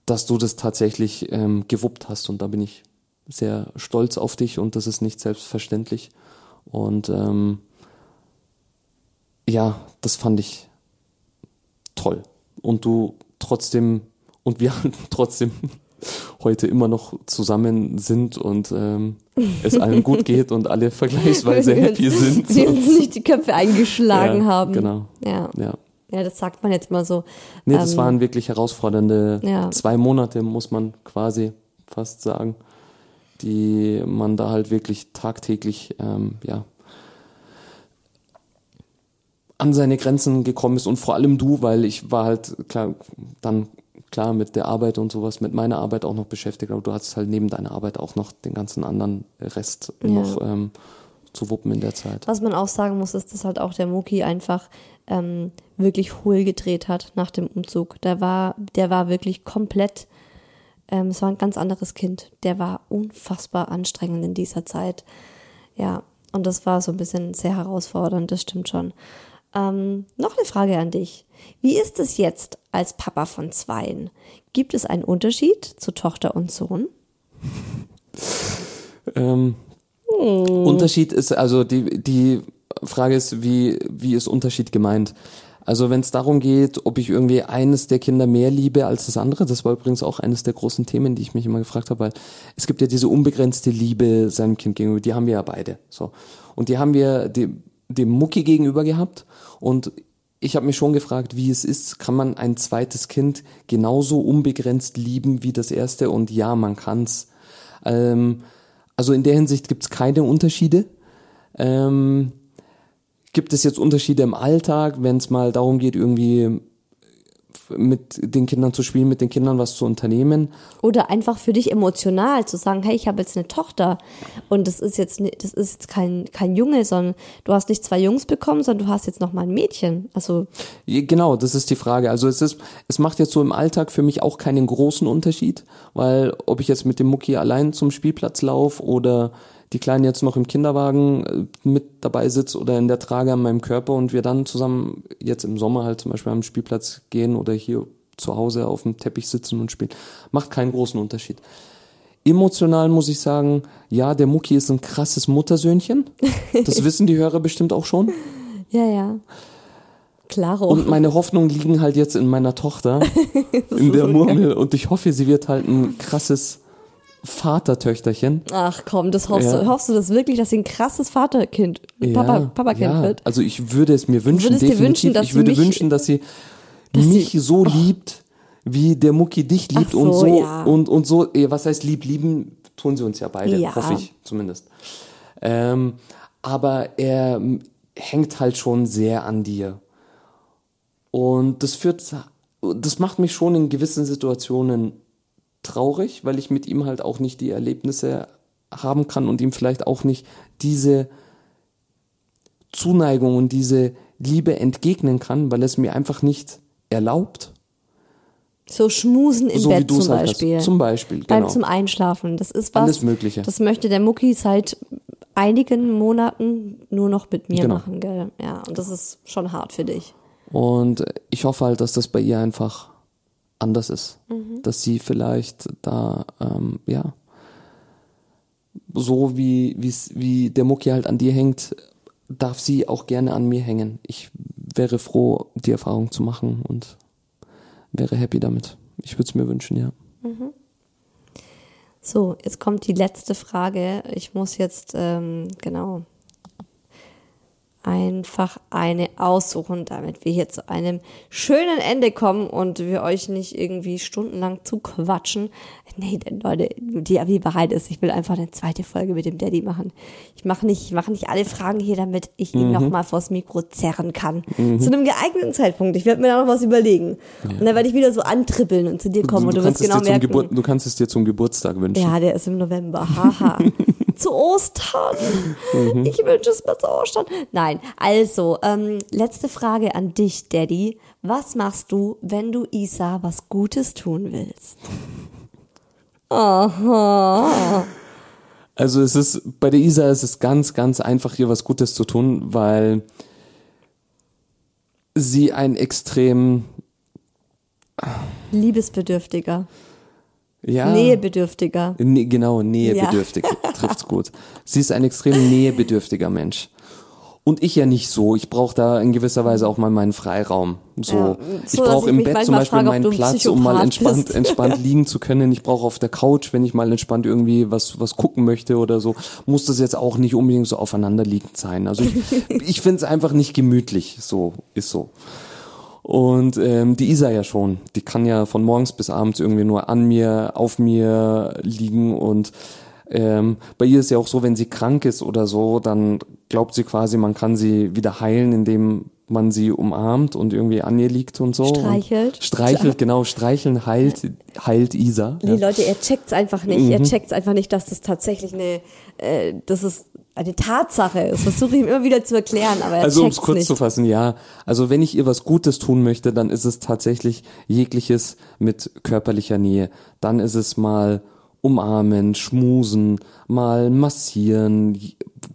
dass du das tatsächlich ähm, gewuppt hast und da bin ich sehr stolz auf dich und das ist nicht selbstverständlich. Und ähm, ja, das fand ich toll. Und du trotzdem, und wir [laughs] trotzdem heute immer noch zusammen sind und ähm, es allen gut [laughs] geht und alle vergleichsweise happy uns- sind. [laughs] Wir uns nicht die Köpfe eingeschlagen Ja, haben. genau. Ja. Ja. ja, das sagt man jetzt mal so. Nee, das Ähm, waren wirklich herausfordernde ja. zwei Monate, muss man quasi fast sagen, die man da halt wirklich tagtäglich, ähm, ja, an seine Grenzen gekommen ist und vor allem du, weil ich war halt klar, dann klar mit der Arbeit und sowas, mit meiner Arbeit auch noch beschäftigt, aber du hattest halt neben deiner Arbeit auch noch den ganzen anderen Rest Ja. noch ähm, zu wuppen in der Zeit. Was man auch sagen muss, ist, dass halt auch der Muki einfach ähm, wirklich hohl gedreht hat nach dem Umzug. Der war, der war wirklich komplett, ähm, es war ein ganz anderes Kind. Der war unfassbar anstrengend in dieser Zeit. Ja, und das war so ein bisschen sehr herausfordernd, das stimmt schon. Ähm, noch eine Frage an dich. Wie ist es jetzt als Papa von Zweien? Gibt es einen Unterschied zu Tochter und Sohn? Ähm, Unterschied ist, also die, die Frage ist, wie, wie ist Unterschied gemeint? Also wenn es darum geht, ob ich irgendwie eines der Kinder mehr liebe als das andere, das war übrigens auch eines der großen Themen, die ich mich immer gefragt habe, weil es gibt ja diese unbegrenzte Liebe seinem Kind gegenüber, die haben wir ja beide. So. Und die haben wir dem, dem Mucki gegenüber gehabt und ich habe mich schon gefragt, wie es ist, kann man ein zweites Kind genauso unbegrenzt lieben wie das erste? Und ja, man kann's. Ähm, also in der Hinsicht gibt's keine Unterschiede. Ähm, gibt es jetzt Unterschiede im Alltag, wenn es mal darum geht, irgendwie mit den Kindern zu spielen, mit den Kindern was zu unternehmen? Oder einfach für dich emotional zu sagen, hey, ich habe jetzt eine Tochter und das ist jetzt, das ist jetzt kein, kein Junge, sondern du hast nicht zwei Jungs bekommen, sondern du hast jetzt noch mal ein Mädchen. Also Genau, das ist die Frage. Also es ist, es macht jetzt so im Alltag für mich auch keinen großen Unterschied, weil ob ich jetzt mit dem Mucki allein zum Spielplatz laufe oder die Kleine jetzt noch im Kinderwagen äh, mit dabei sitzt oder in der Trage an meinem Körper und wir dann zusammen jetzt im Sommer halt zum Beispiel am Spielplatz gehen oder hier zu Hause auf dem Teppich sitzen und spielen, macht keinen großen Unterschied. Emotional muss ich sagen, ja, der Mucki ist ein krasses Muttersöhnchen. Das [laughs] wissen die Hörer bestimmt auch schon. ja, ja. Klaro. Und meine Hoffnungen liegen halt jetzt in meiner Tochter, [laughs] in der Murmel. Und ich hoffe, sie wird halt ein krasses Vatertöchterchen. Ach komm, das hoffst Ja. du. Hoffst du das wirklich, dass sie ein krasses Vaterkind, Papa, Ja, Papakind ja. wird? Also ich würde es mir wünschen, definitiv. wünschen, dass ich würde sie mich- wünschen, dass sie dass mich sie- so liebt, wie der Mucki dich liebt Ach und so, so ja. und und so. eh, Was heißt lieb? Lieben tun sie uns ja beide, Ja. hoffe ich zumindest. Ähm, aber er m, hängt halt schon sehr an dir. Und das führt, das macht mich schon in gewissen Situationen traurig, weil ich mit ihm halt auch nicht die Erlebnisse haben kann und ihm vielleicht auch nicht diese Zuneigung und diese Liebe entgegnen kann, weil es mir einfach nicht erlaubt. So schmusen im so Bett zum Beispiel. hast. Zum Beispiel, Beim genau. zum Einschlafen. Das ist was. Alles Mögliche. Das möchte der Mucki seit einigen Monaten nur noch mit mir Genau. machen, gell? Ja, und das ist schon hart für dich. Und ich hoffe halt, dass das bei ihr einfach anders ist. Mhm. Dass sie vielleicht da, ähm, ja, so wie, wie der Mucki halt an dir hängt, darf sie auch gerne an mir hängen. Ich wäre froh, die Erfahrung zu machen und wäre happy damit. Ich würde es mir wünschen, ja. So, jetzt kommt die letzte Frage. Ich muss jetzt, ähm, genau, einfach eine aussuchen, damit wir hier zu einem schönen Ende kommen und wir euch nicht irgendwie stundenlang zuquatschen. Nee, denn Leute, die, die Wahrheit ist, ich will einfach eine zweite Folge mit dem Daddy machen. Ich mache nicht, ich mache nicht alle Fragen hier, damit ich ihn noch mal vors Mikro zerren kann. Zu einem geeigneten Zeitpunkt. Ich werde mir da noch was überlegen. Und dann werde ich wieder so antrippeln und zu dir kommen und du, wirst kannst es genau merken. Gebur du kannst es dir zum Geburtstag wünschen. Ja, der ist im November. Haha. [laughs] Zu Ostern. Ich wünsche es mir zu Ostern. Nein, also, ähm, letzte Frage an dich, Daddy. Was machst du, wenn du Isa was Gutes tun willst? Aha. Also es ist, bei der Isa ist es ganz, ganz einfach, ihr was Gutes zu tun, weil sie ein extrem, Liebesbedürftiger. Ja. Nähebedürftiger. Nee, genau, nähebedürftig [laughs] trifft's gut. Sie ist ein extrem nähebedürftiger Mensch. Und ich ja nicht so. Ich brauche da in gewisser Weise auch mal meinen Freiraum. So, Ja, ich so, dass brauche ich im Bett zum Beispiel frage, meinen Platz, um mal entspannt, bist. [laughs] entspannt liegen zu können. Ich brauche auf der Couch, wenn ich mal entspannt irgendwie was, was gucken möchte oder so, muss das jetzt auch nicht unbedingt so aufeinanderliegend sein. Also ich, [laughs] ich finde es einfach nicht gemütlich. So, ist so. Und ähm, die Isa ja schon. Die kann ja von morgens bis abends irgendwie nur an mir, auf mir liegen und ähm, bei ihr ist ja auch so, wenn sie krank ist oder so, dann glaubt sie quasi, man kann sie wieder heilen, indem man sie umarmt und irgendwie an ihr liegt und so. Streichelt. Und streichelt, genau, streicheln heilt, heilt Isa. Nee, Ja. Leute, er checkt's einfach nicht. Er checkt's einfach nicht, dass das tatsächlich eine, äh, das ist eine Tatsache ist. Versuche ich ihm immer wieder zu erklären, aber er Also um es kurz nicht. zu fassen, ja. Also wenn ich ihr was Gutes tun möchte, dann ist es tatsächlich jegliches mit körperlicher Nähe. Dann ist es mal umarmen, schmusen, mal massieren,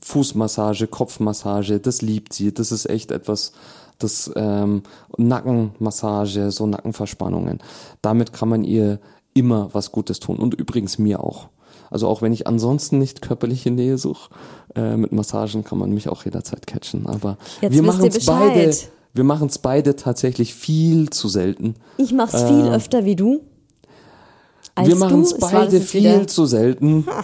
Fußmassage, Kopfmassage, das liebt sie. Das ist echt etwas, das ähm, Nackenmassage, so Nackenverspannungen. Damit kann man ihr immer was Gutes tun und übrigens mir auch. Also auch wenn ich ansonsten nicht körperliche Nähe suche, äh, mit Massagen kann man mich auch jederzeit catchen. Aber Jetzt wir machen es beide, wir machen es beide tatsächlich viel zu selten. Ich mach's viel öfter wie du. Als wir machen es beide wieder- viel zu selten. [laughs]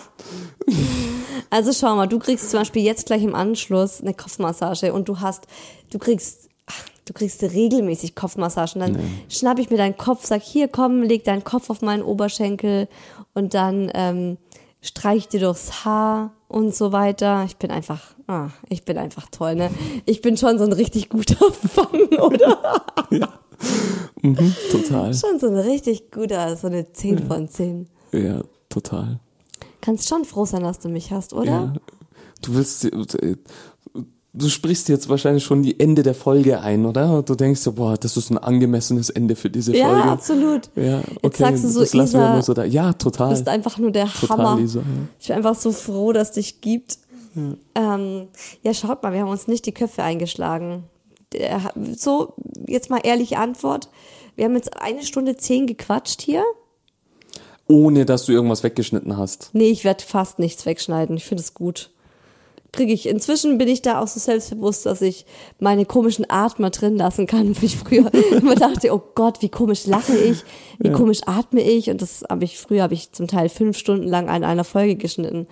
Also schau mal, du kriegst zum Beispiel jetzt gleich im Anschluss eine Kopfmassage und du hast, du kriegst, ach, du kriegst regelmäßig Kopfmassagen. Dann schnapp ich mir deinen Kopf, sag hier komm, leg deinen Kopf auf meinen Oberschenkel und dann ähm, streich dir durchs Haar und so weiter. Ich bin einfach, ah, ich bin einfach toll, ne? Ich bin schon so ein richtig guter [laughs] Fang, oder? Mhm, total. schon so ein richtig guter, so eine 10 von 10. Ja, total. Kannst schon froh sein, dass du mich hast, oder? Ja. Du willst, äh, du sprichst jetzt wahrscheinlich schon die Ende der Folge ein, oder? Und du denkst so, boah, das ist ein angemessenes Ende für diese Ja, Folge. absolut. Ja, Jetzt okay, sagst du so, das lassen wir mal so da. Ja, total. Du bist einfach nur der Total, Hammer. Lisa, ja. Ich bin einfach so froh, dass es dich gibt. Ähm, ja, schaut mal, wir haben uns nicht die Köpfe eingeschlagen. So, jetzt mal ehrliche Antwort. Wir haben jetzt eine Stunde zehn gequatscht hier. Ohne, dass du irgendwas weggeschnitten hast. Nee, ich werde fast nichts wegschneiden. Ich finde es gut. Kriege ich. Inzwischen bin ich da auch so selbstbewusst, dass ich meine komischen Atmer drin lassen kann, [laughs] wo ich früher immer dachte, oh Gott, wie komisch lache ich, wie komisch atme ich. Und das habe ich früher habe ich zum Teil fünf Stunden lang an einer Folge geschnitten.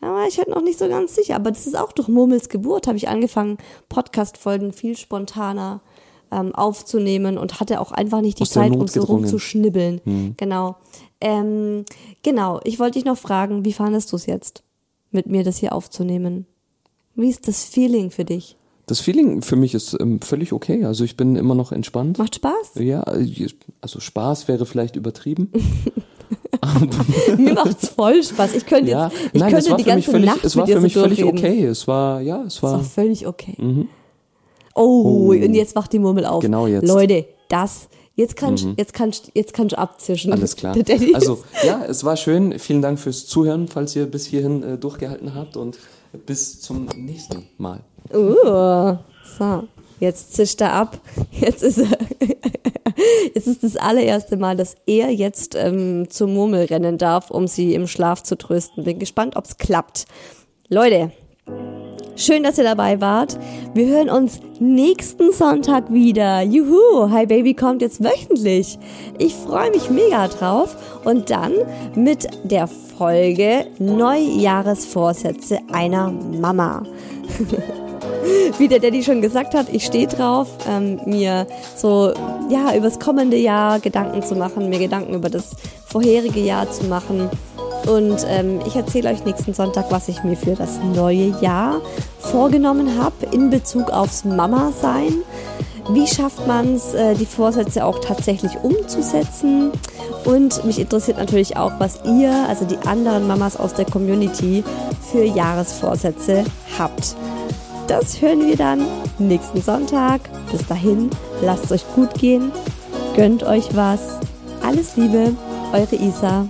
War ich halt noch nicht so ganz sicher. Aber das ist auch durch Murmels Geburt, habe ich angefangen, Podcast-Folgen viel spontaner ähm, aufzunehmen und hatte auch einfach nicht die Aus Zeit, um so rumzuschnibbeln. Genau. Ähm, genau, ich wollte dich noch fragen, wie fandest du es jetzt, mit mir das hier aufzunehmen? Wie ist das Feeling für dich? Das Feeling für mich ist ähm, völlig okay. Also ich bin immer noch entspannt. Macht Spaß? Ja, äh, also Spaß wäre vielleicht übertrieben. [laughs] Mir macht's voll Spaß. Ich könnte ja, jetzt, ich nein, könnte war die ganze völlig, Nacht es war für mich so völlig okay. Es war, ja, es Es war war, völlig okay. Oh, und jetzt macht die Murmel auf. Genau jetzt. Leute, das, jetzt kannst, jetzt kannst, jetzt kannst du abzischen. Alles klar. Also ja, es war schön. Vielen Dank fürs Zuhören, falls ihr bis hierhin äh, durchgehalten habt und bis zum nächsten Mal. Uh, so, jetzt zischt er ab. [laughs] Jetzt ist er. [laughs] Jetzt ist das allererste Mal, dass er jetzt ähm, zur Murmel rennen darf, um sie im Schlaf zu trösten. Bin gespannt, ob's klappt. Leute, schön, dass ihr dabei wart. Wir hören uns nächsten Sonntag wieder. Juhu, Hi Baby kommt jetzt wöchentlich. Ich freue mich mega drauf. Und dann mit der Folge Neujahresvorsätze einer Mama [laughs] wie der Daddy schon gesagt hat, ich stehe drauf, ähm, mir so ja übers kommende Jahr Gedanken zu machen, mir Gedanken über das vorherige Jahr zu machen. Und ähm, ich erzähle euch nächsten Sonntag, was ich mir für das neue Jahr vorgenommen habe in Bezug aufs Mama-Sein. Wie schafft man es, äh, die Vorsätze auch tatsächlich umzusetzen? Und mich interessiert natürlich auch, was ihr, also die anderen Mamas aus der Community, für Jahresvorsätze habt. Das hören wir dann nächsten Sonntag. Bis dahin, lasst es euch gut gehen, gönnt euch was. Alles Liebe, eure Isa.